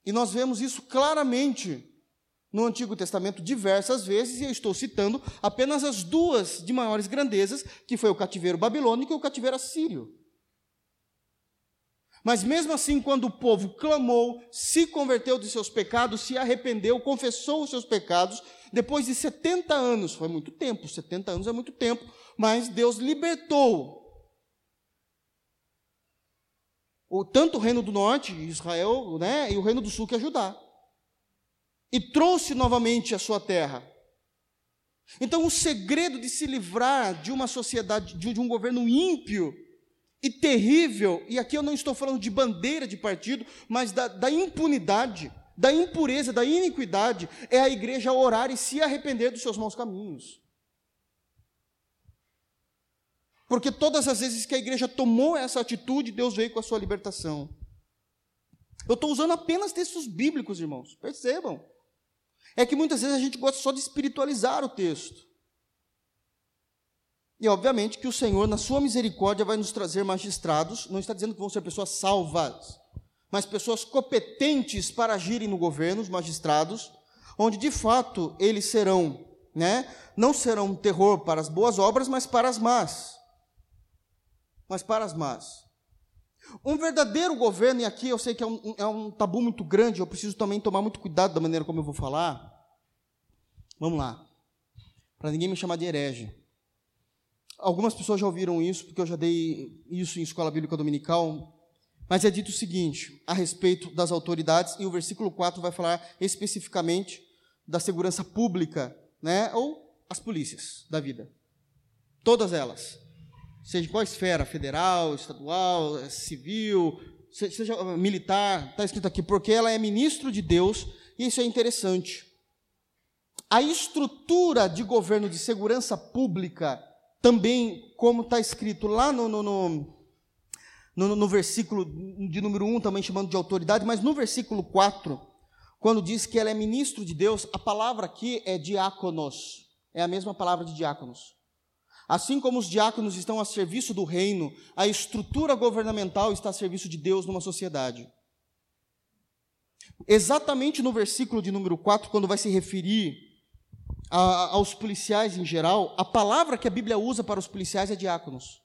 E nós vemos isso claramente no Antigo Testamento diversas vezes, e eu estou citando apenas as duas de maiores grandezas, que foi o cativeiro babilônico e o cativeiro assírio. Mas mesmo assim, quando o povo clamou, se converteu de seus pecados, se arrependeu, confessou os seus pecados, depois de 70 anos, foi muito tempo, 70 anos é muito tempo, mas Deus libertou o, tanto o reino do norte, Israel, né, e o reino do sul, que é Judá. E trouxe novamente a sua terra. Então, o segredo de se livrar de uma sociedade, de um governo ímpio, e terrível, e aqui eu não estou falando de bandeira de partido, mas da, da impunidade, da impureza, da iniquidade, é a igreja orar e se arrepender dos seus maus caminhos. Porque todas as vezes que a igreja tomou essa atitude, Deus veio com a sua libertação. Eu estou usando apenas textos bíblicos, irmãos, percebam. É que muitas vezes a gente gosta só de espiritualizar o texto. E obviamente que o Senhor, na sua misericórdia, vai nos trazer magistrados, não está dizendo que vão ser pessoas salvas, mas pessoas competentes para agirem no governo, os magistrados, onde de fato eles serão, né, não serão um terror para as boas obras, mas para as más. Mas para as más. Um verdadeiro governo, e aqui eu sei que é um, é um tabu muito grande, eu preciso também tomar muito cuidado da maneira como eu vou falar. Vamos lá, para ninguém me chamar de herege. Algumas pessoas já ouviram isso, porque eu já dei isso em escola bíblica dominical, mas é dito o seguinte a respeito das autoridades, e o versículo 4 vai falar especificamente da segurança pública, né, ou as polícias da vida. Todas elas. Seja qual esfera, federal, estadual, civil, seja militar, está escrito aqui, porque ela é ministro de Deus, e isso é interessante. A estrutura de governo de segurança pública também, como está escrito lá no, no, no, no versículo de número 1, também chamando de autoridade, mas no versículo 4, quando diz que ela é ministro de Deus, a palavra aqui é diáconos, é a mesma palavra de diáconos. Assim como os diáconos estão a serviço do reino, a estrutura governamental está a serviço de Deus numa sociedade. Exatamente no versículo de número 4, quando vai se referir a, aos policiais em geral, a palavra que a Bíblia usa para os policiais é diáconos.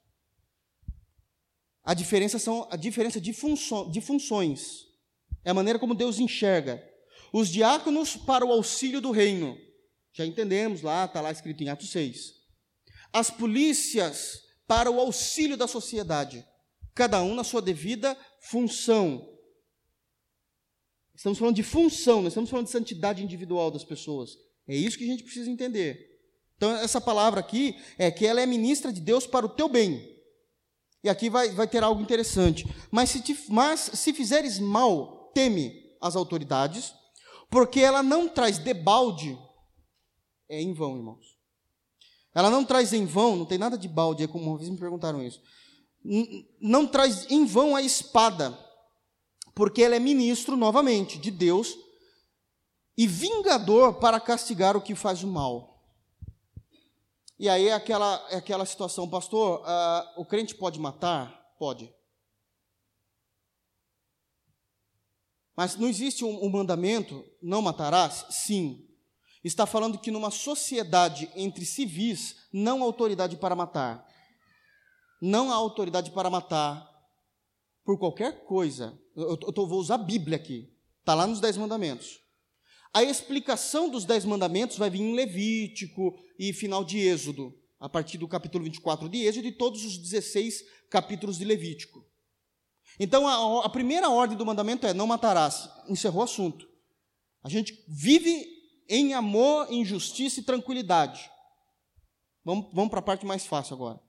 A diferença são a diferença de, funço, de funções. É a maneira como Deus enxerga. Os diáconos para o auxílio do reino. Já entendemos lá, está lá escrito em Atos 6. As polícias para o auxílio da sociedade. Cada um na sua devida função. Estamos falando de função, não estamos falando de santidade individual das pessoas. É isso que a gente precisa entender. Então, essa palavra aqui é que ela é ministra de Deus para o teu bem. E aqui vai, vai ter algo interessante. Mas se, te, mas se fizeres mal, teme as autoridades, porque ela não traz debalde, é em vão, irmãos. Ela não traz em vão, não tem nada de balde, é como uma vez me perguntaram isso. Não traz em vão a espada, porque ela é ministro, novamente, de Deus e vingador para castigar o que faz o mal. E aí é aquela, é aquela situação, pastor, uh, o crente pode matar? Pode. Mas não existe um, um mandamento, não matarás? Sim. Está falando que numa sociedade entre civis, não há autoridade para matar. Não há autoridade para matar por qualquer coisa. Eu, eu, eu vou usar a Bíblia aqui. Está lá nos Dez Mandamentos. A explicação dos Dez Mandamentos vai vir em Levítico e final de Êxodo, a partir do capítulo 24 de Êxodo e todos os 16 capítulos de Levítico. Então, a, a primeira ordem do mandamento é: não matarás. Encerrou o assunto. A gente vive em amor, em justiça e tranquilidade. Vamos, vamos para a parte mais fácil agora.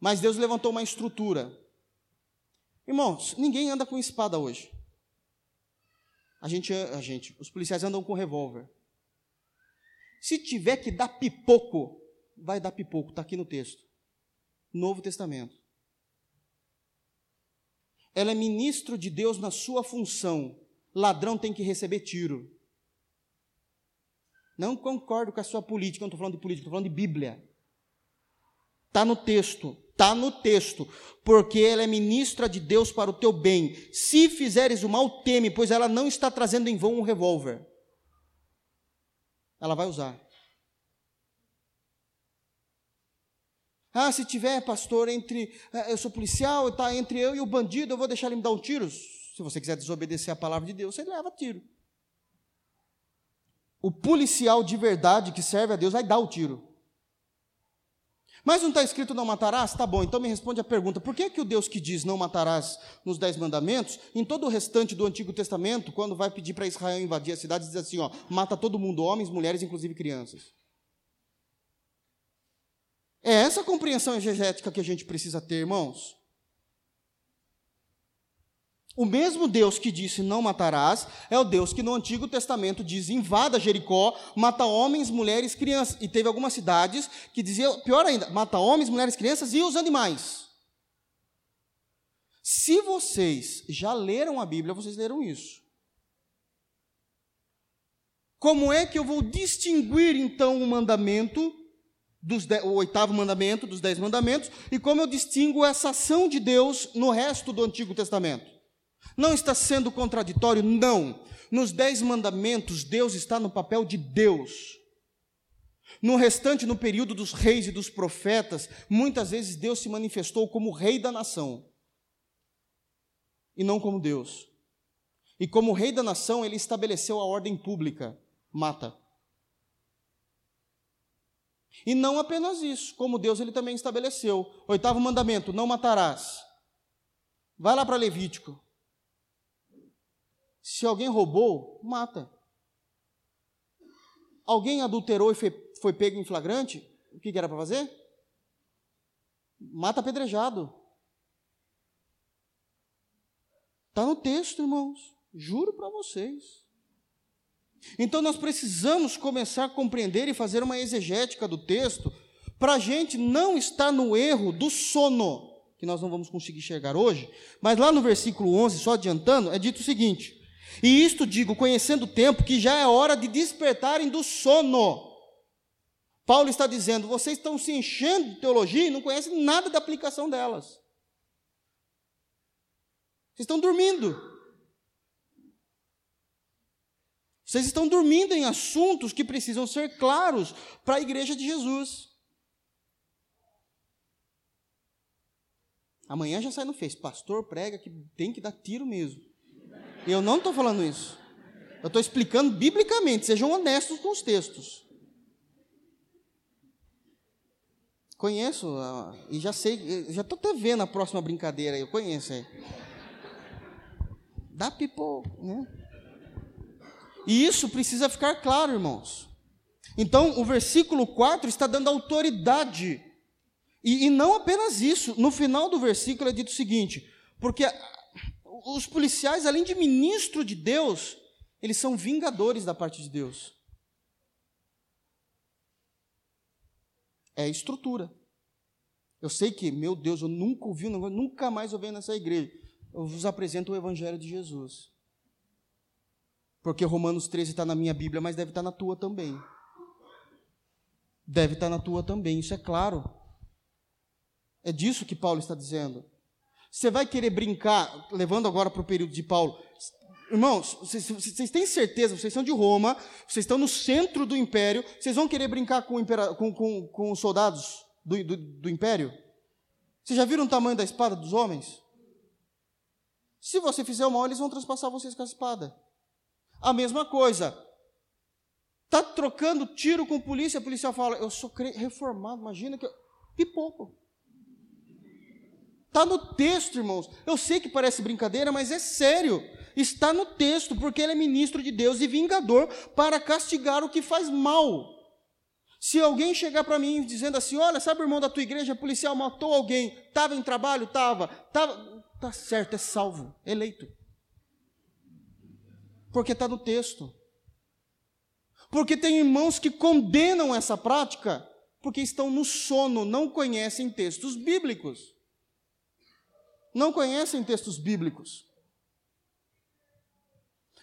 Mas Deus levantou uma estrutura. Irmãos, ninguém anda com espada hoje. A gente, a gente, os policiais andam com revólver. Se tiver que dar pipoco, vai dar pipoco, está aqui no texto. Novo Testamento. Ela é ministro de Deus na sua função. Ladrão tem que receber tiro. Não concordo com a sua política, não estou falando de política, estou falando de Bíblia. Está no texto, está no texto, porque ela é ministra de Deus para o teu bem. Se fizeres o mal, teme, pois ela não está trazendo em vão um revólver. Ela vai usar. Ah, se tiver, pastor, entre eh, eu sou policial, está entre eu e o bandido, eu vou deixar ele me dar um tiro. Se você quiser desobedecer a palavra de Deus, você leva tiro. O policial de verdade que serve a Deus vai dar o tiro. Mas não está escrito não matarás? Tá bom, então me responde a pergunta: por que, que o Deus que diz não matarás nos Dez Mandamentos, em todo o restante do Antigo Testamento, quando vai pedir para Israel invadir a cidade, diz assim: ó, mata todo mundo, homens, mulheres, inclusive crianças? É essa compreensão exegética que a gente precisa ter, irmãos. O mesmo Deus que disse não matarás é o Deus que no Antigo Testamento diz invada Jericó, mata homens, mulheres, crianças. E teve algumas cidades que diziam, pior ainda, mata homens, mulheres, crianças e os animais. Se vocês já leram a Bíblia, vocês leram isso. Como é que eu vou distinguir então o mandamento dos de, o oitavo mandamento, dos dez mandamentos, e como eu distingo essa ação de Deus no resto do Antigo Testamento. Não está sendo contraditório? Não. Nos dez mandamentos, Deus está no papel de Deus. No restante, no período dos reis e dos profetas, muitas vezes Deus se manifestou como rei da nação, e não como Deus. E como rei da nação, ele estabeleceu a ordem pública: mata. E não apenas isso, como Deus ele também estabeleceu. Oitavo mandamento: não matarás. Vai lá para Levítico. Se alguém roubou, mata. Alguém adulterou e foi, foi pego em flagrante, o que, que era para fazer? Mata apedrejado. Está no texto, irmãos. Juro para vocês. Então nós precisamos começar a compreender e fazer uma exegética do texto para a gente não estar no erro do sono, que nós não vamos conseguir chegar hoje, mas lá no versículo 11, só adiantando, é dito o seguinte: E isto digo, conhecendo o tempo, que já é hora de despertarem do sono. Paulo está dizendo: vocês estão se enchendo de teologia e não conhecem nada da aplicação delas. Vocês estão dormindo. Vocês estão dormindo em assuntos que precisam ser claros para a igreja de Jesus. Amanhã já sai no Face. Pastor prega que tem que dar tiro mesmo. Eu não estou falando isso. Eu estou explicando biblicamente. Sejam honestos com os textos. Conheço uh, e já sei, já estou até vendo a próxima brincadeira. Eu conheço aí. Dá pipoco, né? E isso precisa ficar claro, irmãos. Então, o versículo 4 está dando autoridade. E, e, não apenas isso, no final do versículo é dito o seguinte: porque os policiais, além de ministro de Deus, eles são vingadores da parte de Deus. É estrutura. Eu sei que, meu Deus, eu nunca ouvi nunca mais ouvi nessa igreja. Eu vos apresento o Evangelho de Jesus. Porque Romanos 13 está na minha Bíblia, mas deve estar tá na tua também. Deve estar tá na tua também, isso é claro. É disso que Paulo está dizendo. Você vai querer brincar, levando agora para o período de Paulo. Irmãos, vocês, têm certeza, vocês são de Roma, vocês estão no centro do império, vocês vão querer brincar com, com, com, com os soldados do, do, do império? Vocês já viram o tamanho da espada dos homens? Se você fizer o mal, eles vão transpassar vocês com a espada. A mesma coisa. Está trocando tiro com polícia, a policial fala, eu sou reformado, imagina que eu... Pipoco. Está no texto, irmãos. Eu sei que parece brincadeira, mas é sério. Está no texto, porque ele é ministro de Deus e vingador para castigar o que faz mal. Se alguém chegar para mim dizendo assim: Olha, sabe irmão da tua igreja, policial matou alguém, estava em trabalho? Estava. Tava, tá certo, é salvo, eleito. Porque está no texto. Porque tem irmãos que condenam essa prática porque estão no sono, não conhecem textos bíblicos não conhecem textos bíblicos.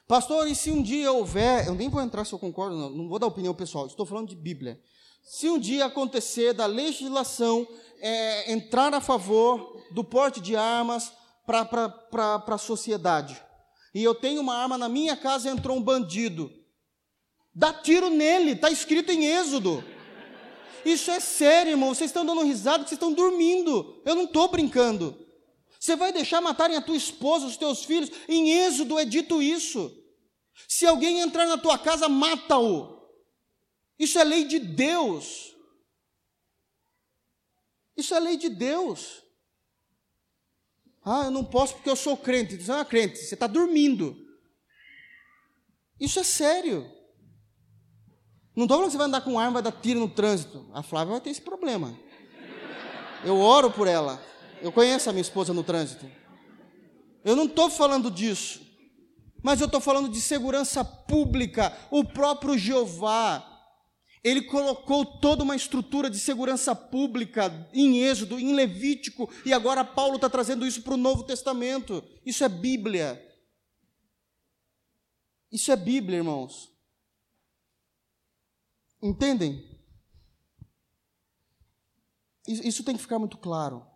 Pastor, e se um dia houver, eu nem vou entrar se eu concordo, não, não vou dar opinião pessoal, estou falando de Bíblia. Se um dia acontecer da legislação é, entrar a favor do porte de armas para a sociedade, e eu tenho uma arma na minha casa e entrou um bandido, dá tiro nele, está escrito em Êxodo. Isso é sério, irmão. Vocês estão dando risada, vocês estão dormindo. Eu não estou brincando. Você vai deixar matarem a tua esposa, os teus filhos? Em Êxodo é dito isso. Se alguém entrar na tua casa, mata-o. Isso é lei de Deus. Isso é lei de Deus. Ah, eu não posso porque eu sou crente. Você não é crente, você está dormindo. Isso é sério. Não estou falando que você vai andar com arma vai dar tiro no trânsito. A Flávia vai ter esse problema. Eu oro por ela. Eu conheço a minha esposa no trânsito. Eu não estou falando disso. Mas eu estou falando de segurança pública. O próprio Jeová, ele colocou toda uma estrutura de segurança pública em Êxodo, em Levítico, e agora Paulo está trazendo isso para o Novo Testamento. Isso é Bíblia. Isso é Bíblia, irmãos. Entendem? Isso tem que ficar muito claro.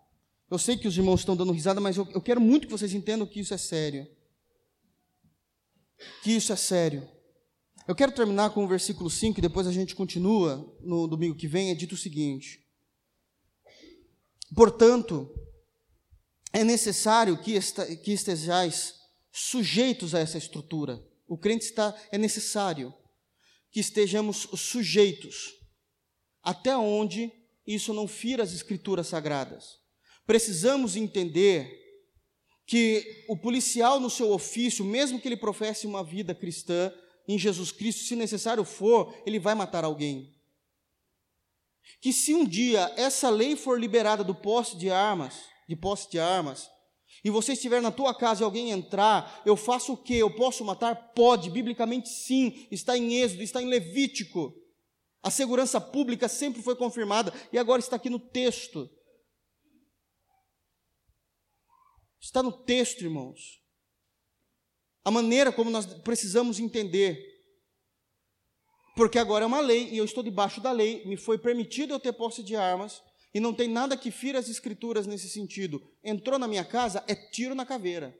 Eu sei que os irmãos estão dando risada, mas eu, eu quero muito que vocês entendam que isso é sério. Que isso é sério. Eu quero terminar com o versículo 5 e depois a gente continua no domingo que vem. É dito o seguinte: Portanto, é necessário que, esta, que estejais sujeitos a essa estrutura. O crente está, é necessário que estejamos sujeitos, até onde isso não fira as escrituras sagradas. Precisamos entender que o policial, no seu ofício, mesmo que ele professe uma vida cristã em Jesus Cristo, se necessário for, ele vai matar alguém. Que se um dia essa lei for liberada do posse de armas, de posse de armas, e você estiver na tua casa e alguém entrar, eu faço o quê? Eu posso matar? Pode, biblicamente sim, está em Êxodo, está em Levítico. A segurança pública sempre foi confirmada e agora está aqui no texto. Está no texto, irmãos. A maneira como nós precisamos entender. Porque agora é uma lei e eu estou debaixo da lei, me foi permitido eu ter posse de armas e não tem nada que fira as escrituras nesse sentido. Entrou na minha casa, é tiro na caveira.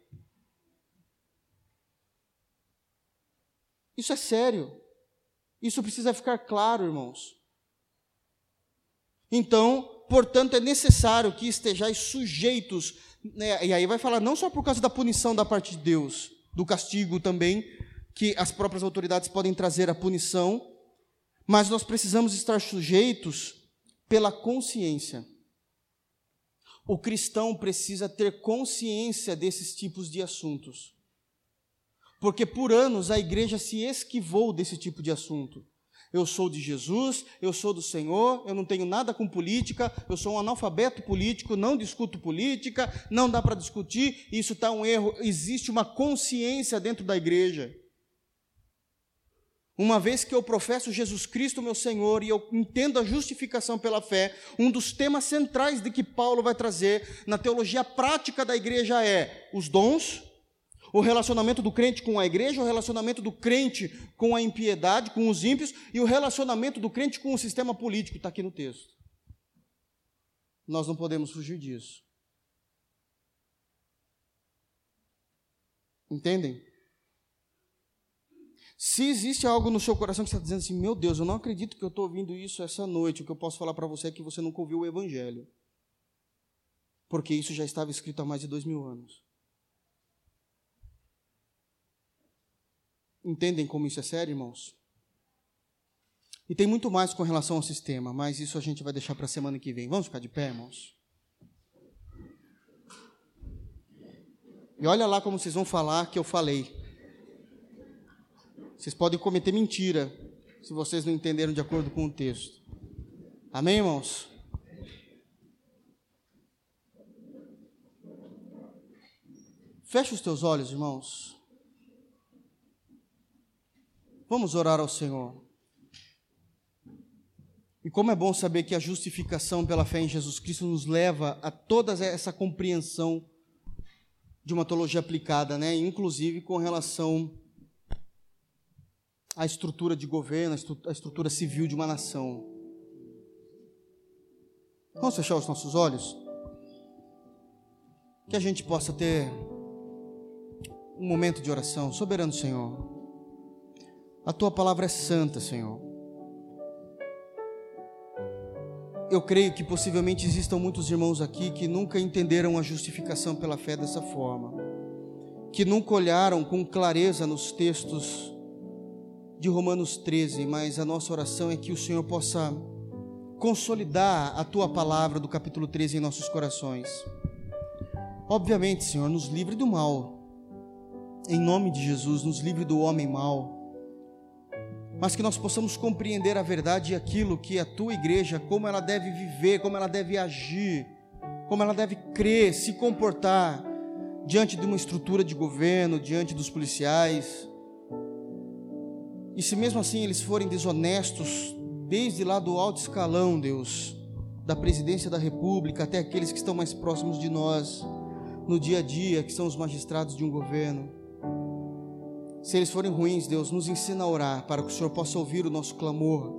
Isso é sério. Isso precisa ficar claro, irmãos. Então, portanto, é necessário que estejais sujeitos né, e aí vai falar não só por causa da punição da parte de Deus, do castigo também, que as próprias autoridades podem trazer a punição, mas nós precisamos estar sujeitos pela consciência. O cristão precisa ter consciência desses tipos de assuntos. Porque por anos a igreja se esquivou desse tipo de assunto. Eu sou de Jesus, eu sou do Senhor, eu não tenho nada com política, eu sou um analfabeto político, não discuto política, não dá para discutir, isso está um erro. Existe uma consciência dentro da igreja. Uma vez que eu professo Jesus Cristo, meu Senhor, e eu entendo a justificação pela fé, um dos temas centrais de que Paulo vai trazer na teologia prática da igreja é os dons, o relacionamento do crente com a igreja, o relacionamento do crente com a impiedade, com os ímpios, e o relacionamento do crente com o sistema político, está aqui no texto. Nós não podemos fugir disso. Entendem? Se existe algo no seu coração que está dizendo assim, meu Deus, eu não acredito que eu estou ouvindo isso essa noite, o que eu posso falar para você é que você nunca ouviu o Evangelho. Porque isso já estava escrito há mais de dois mil anos. Entendem como isso é sério, irmãos? E tem muito mais com relação ao sistema, mas isso a gente vai deixar para a semana que vem. Vamos ficar de pé, irmãos? E olha lá como vocês vão falar que eu falei. Vocês podem cometer mentira se vocês não entenderam de acordo com o texto. Amém, irmãos? Feche os teus olhos, irmãos. Vamos orar ao Senhor. E como é bom saber que a justificação pela fé em Jesus Cristo nos leva a toda essa compreensão de uma teologia aplicada, né? inclusive com relação à estrutura de governo, à estrutura civil de uma nação. Vamos fechar os nossos olhos? Que a gente possa ter um momento de oração. Soberano Senhor, a tua palavra é santa, Senhor. Eu creio que possivelmente existam muitos irmãos aqui que nunca entenderam a justificação pela fé dessa forma, que nunca olharam com clareza nos textos de Romanos 13, mas a nossa oração é que o Senhor possa consolidar a tua palavra do capítulo 13 em nossos corações. Obviamente, Senhor, nos livre do mal. Em nome de Jesus, nos livre do homem mau. Mas que nós possamos compreender a verdade e aquilo que a tua igreja, como ela deve viver, como ela deve agir, como ela deve crer, se comportar diante de uma estrutura de governo, diante dos policiais. E se mesmo assim eles forem desonestos, desde lá do alto escalão, Deus, da presidência da República até aqueles que estão mais próximos de nós, no dia a dia, que são os magistrados de um governo. Se eles forem ruins, Deus, nos ensina a orar para que o Senhor possa ouvir o nosso clamor,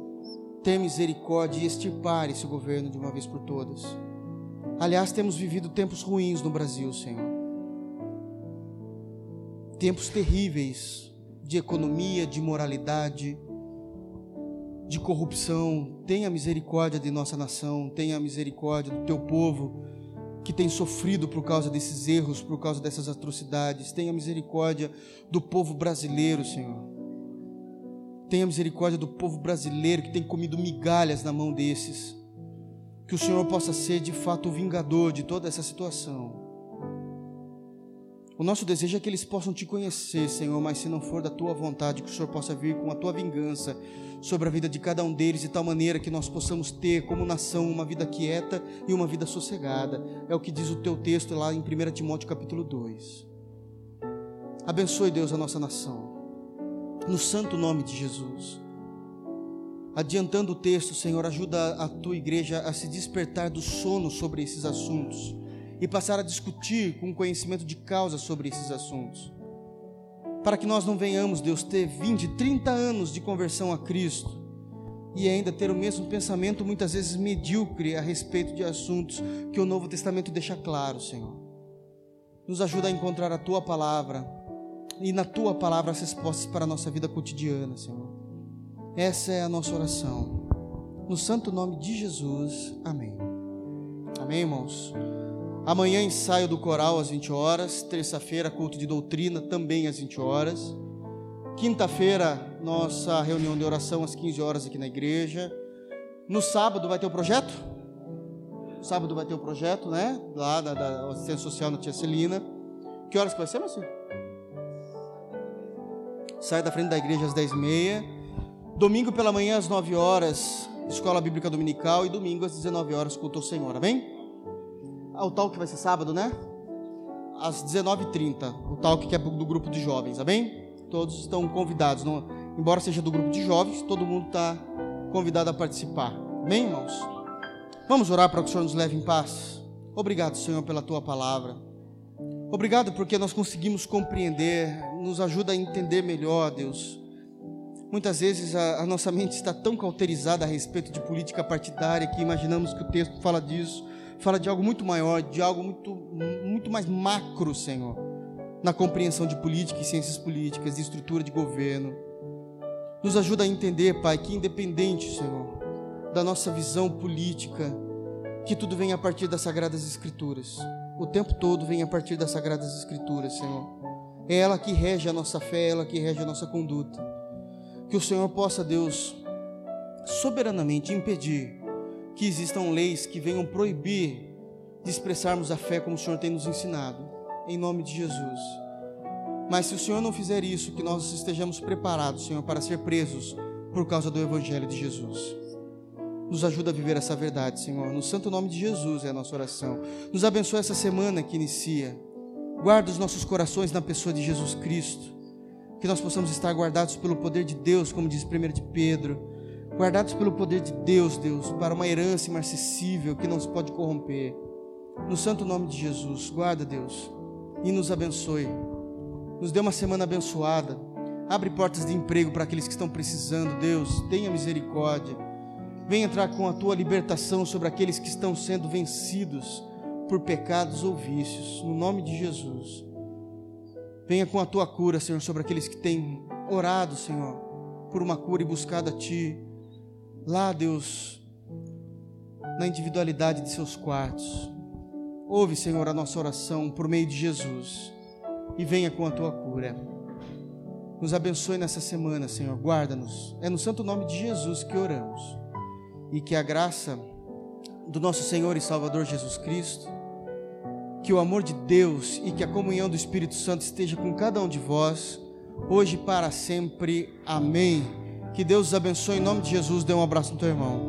ter misericórdia e extirpar esse governo de uma vez por todas. Aliás, temos vivido tempos ruins no Brasil, Senhor. Tempos terríveis de economia, de moralidade, de corrupção. Tenha misericórdia de nossa nação, tenha misericórdia do teu povo que tem sofrido por causa desses erros, por causa dessas atrocidades. Tenha misericórdia do povo brasileiro, Senhor. Tenha misericórdia do povo brasileiro que tem comido migalhas na mão desses. Que o Senhor possa ser de fato o vingador de toda essa situação. O nosso desejo é que eles possam te conhecer, Senhor, mas se não for da tua vontade, que o Senhor possa vir com a tua vingança sobre a vida de cada um deles, de tal maneira que nós possamos ter, como nação, uma vida quieta e uma vida sossegada. É o que diz o teu texto lá em 1 Timóteo capítulo 2. Abençoe, Deus, a nossa nação, no santo nome de Jesus. Adiantando o texto, Senhor, ajuda a tua igreja a se despertar do sono sobre esses assuntos e passar a discutir com conhecimento de causa sobre esses assuntos. Para que nós não venhamos, Deus, ter 20, 30 anos de conversão a Cristo e ainda ter o mesmo pensamento, muitas vezes medíocre, a respeito de assuntos que o Novo Testamento deixa claro, Senhor. Nos ajuda a encontrar a tua palavra e na tua palavra as respostas para a nossa vida cotidiana, Senhor. Essa é a nossa oração. No santo nome de Jesus. Amém. Amém, irmãos. Amanhã, ensaio do coral às 20 horas. Terça-feira, culto de doutrina também às 20 horas. Quinta-feira, nossa reunião de oração às 15 horas aqui na igreja. No sábado vai ter o projeto? Sábado vai ter o projeto, né? Lá da, da assistência social na Tia Celina. Que horas que vai ser, Marcelo? Sai da frente da igreja às 10h30. Domingo pela manhã às 9 horas, escola bíblica dominical. E domingo às 19 horas, culto ao Senhor. Amém? Ah, o talk vai ser sábado, né? Às 19h30. O talk que é do grupo de jovens, amém? Todos estão convidados. Não, embora seja do grupo de jovens, todo mundo está convidado a participar. Amém, irmãos? Vamos orar para que o Senhor nos leve em paz. Obrigado, Senhor, pela tua palavra. Obrigado porque nós conseguimos compreender, nos ajuda a entender melhor, Deus. Muitas vezes a, a, nossa mente está tão cauterizada a respeito de política partidária que imaginamos que o texto fala disso fala de algo muito maior, de algo muito, muito mais macro, Senhor, na compreensão de política e ciências políticas, de estrutura de governo. Nos ajuda a entender, Pai, que independente, Senhor, da nossa visão política, que tudo vem a partir das Sagradas Escrituras. O tempo todo vem a partir das Sagradas Escrituras, Senhor. É ela que rege a nossa fé, é ela que rege a nossa conduta. Que o Senhor possa, Deus, soberanamente impedir que existam leis que venham proibir de expressarmos a fé como o Senhor tem nos ensinado. em nome de Jesus. Mas se o Senhor não fizer isso, que nós estejamos preparados, Senhor, para ser presos por causa do Evangelho de Jesus. Nos ajuda a viver essa verdade, Senhor. No santo nome de Jesus é a nossa oração. Nos abençoe essa semana que inicia. Guarda os nossos corações na pessoa de Jesus Cristo. Que nós possamos estar guardados pelo poder de Deus, como diz 1 de Pedro. Guardados pelo poder de Deus, Deus, para uma herança inacessível que não se pode corromper. No santo nome de Jesus, guarda, Deus, e nos abençoe. Nos dê uma semana abençoada. Abre portas de emprego para aqueles que estão precisando, Deus. Tenha misericórdia. Vem entrar com a tua libertação sobre aqueles que estão sendo vencidos por pecados ou vícios, no nome de Jesus. Venha com a tua cura, Senhor, sobre aqueles que têm orado, Senhor, por uma cura e buscado a Ti. Lá, Deus, na individualidade de seus quartos. Ouve, Senhor, a nossa oração por meio de Jesus e venha com a tua cura. Nos abençoe nessa semana, Senhor. Guarda-nos. É no santo nome de Jesus que oramos. E que a graça do nosso Senhor e Salvador Jesus Cristo, que o amor de Deus e que a comunhão do Espírito Santo esteja com cada um de vós, hoje e para sempre. Amém. Que Deus os abençoe em nome de Jesus. Dê um abraço no teu irmão.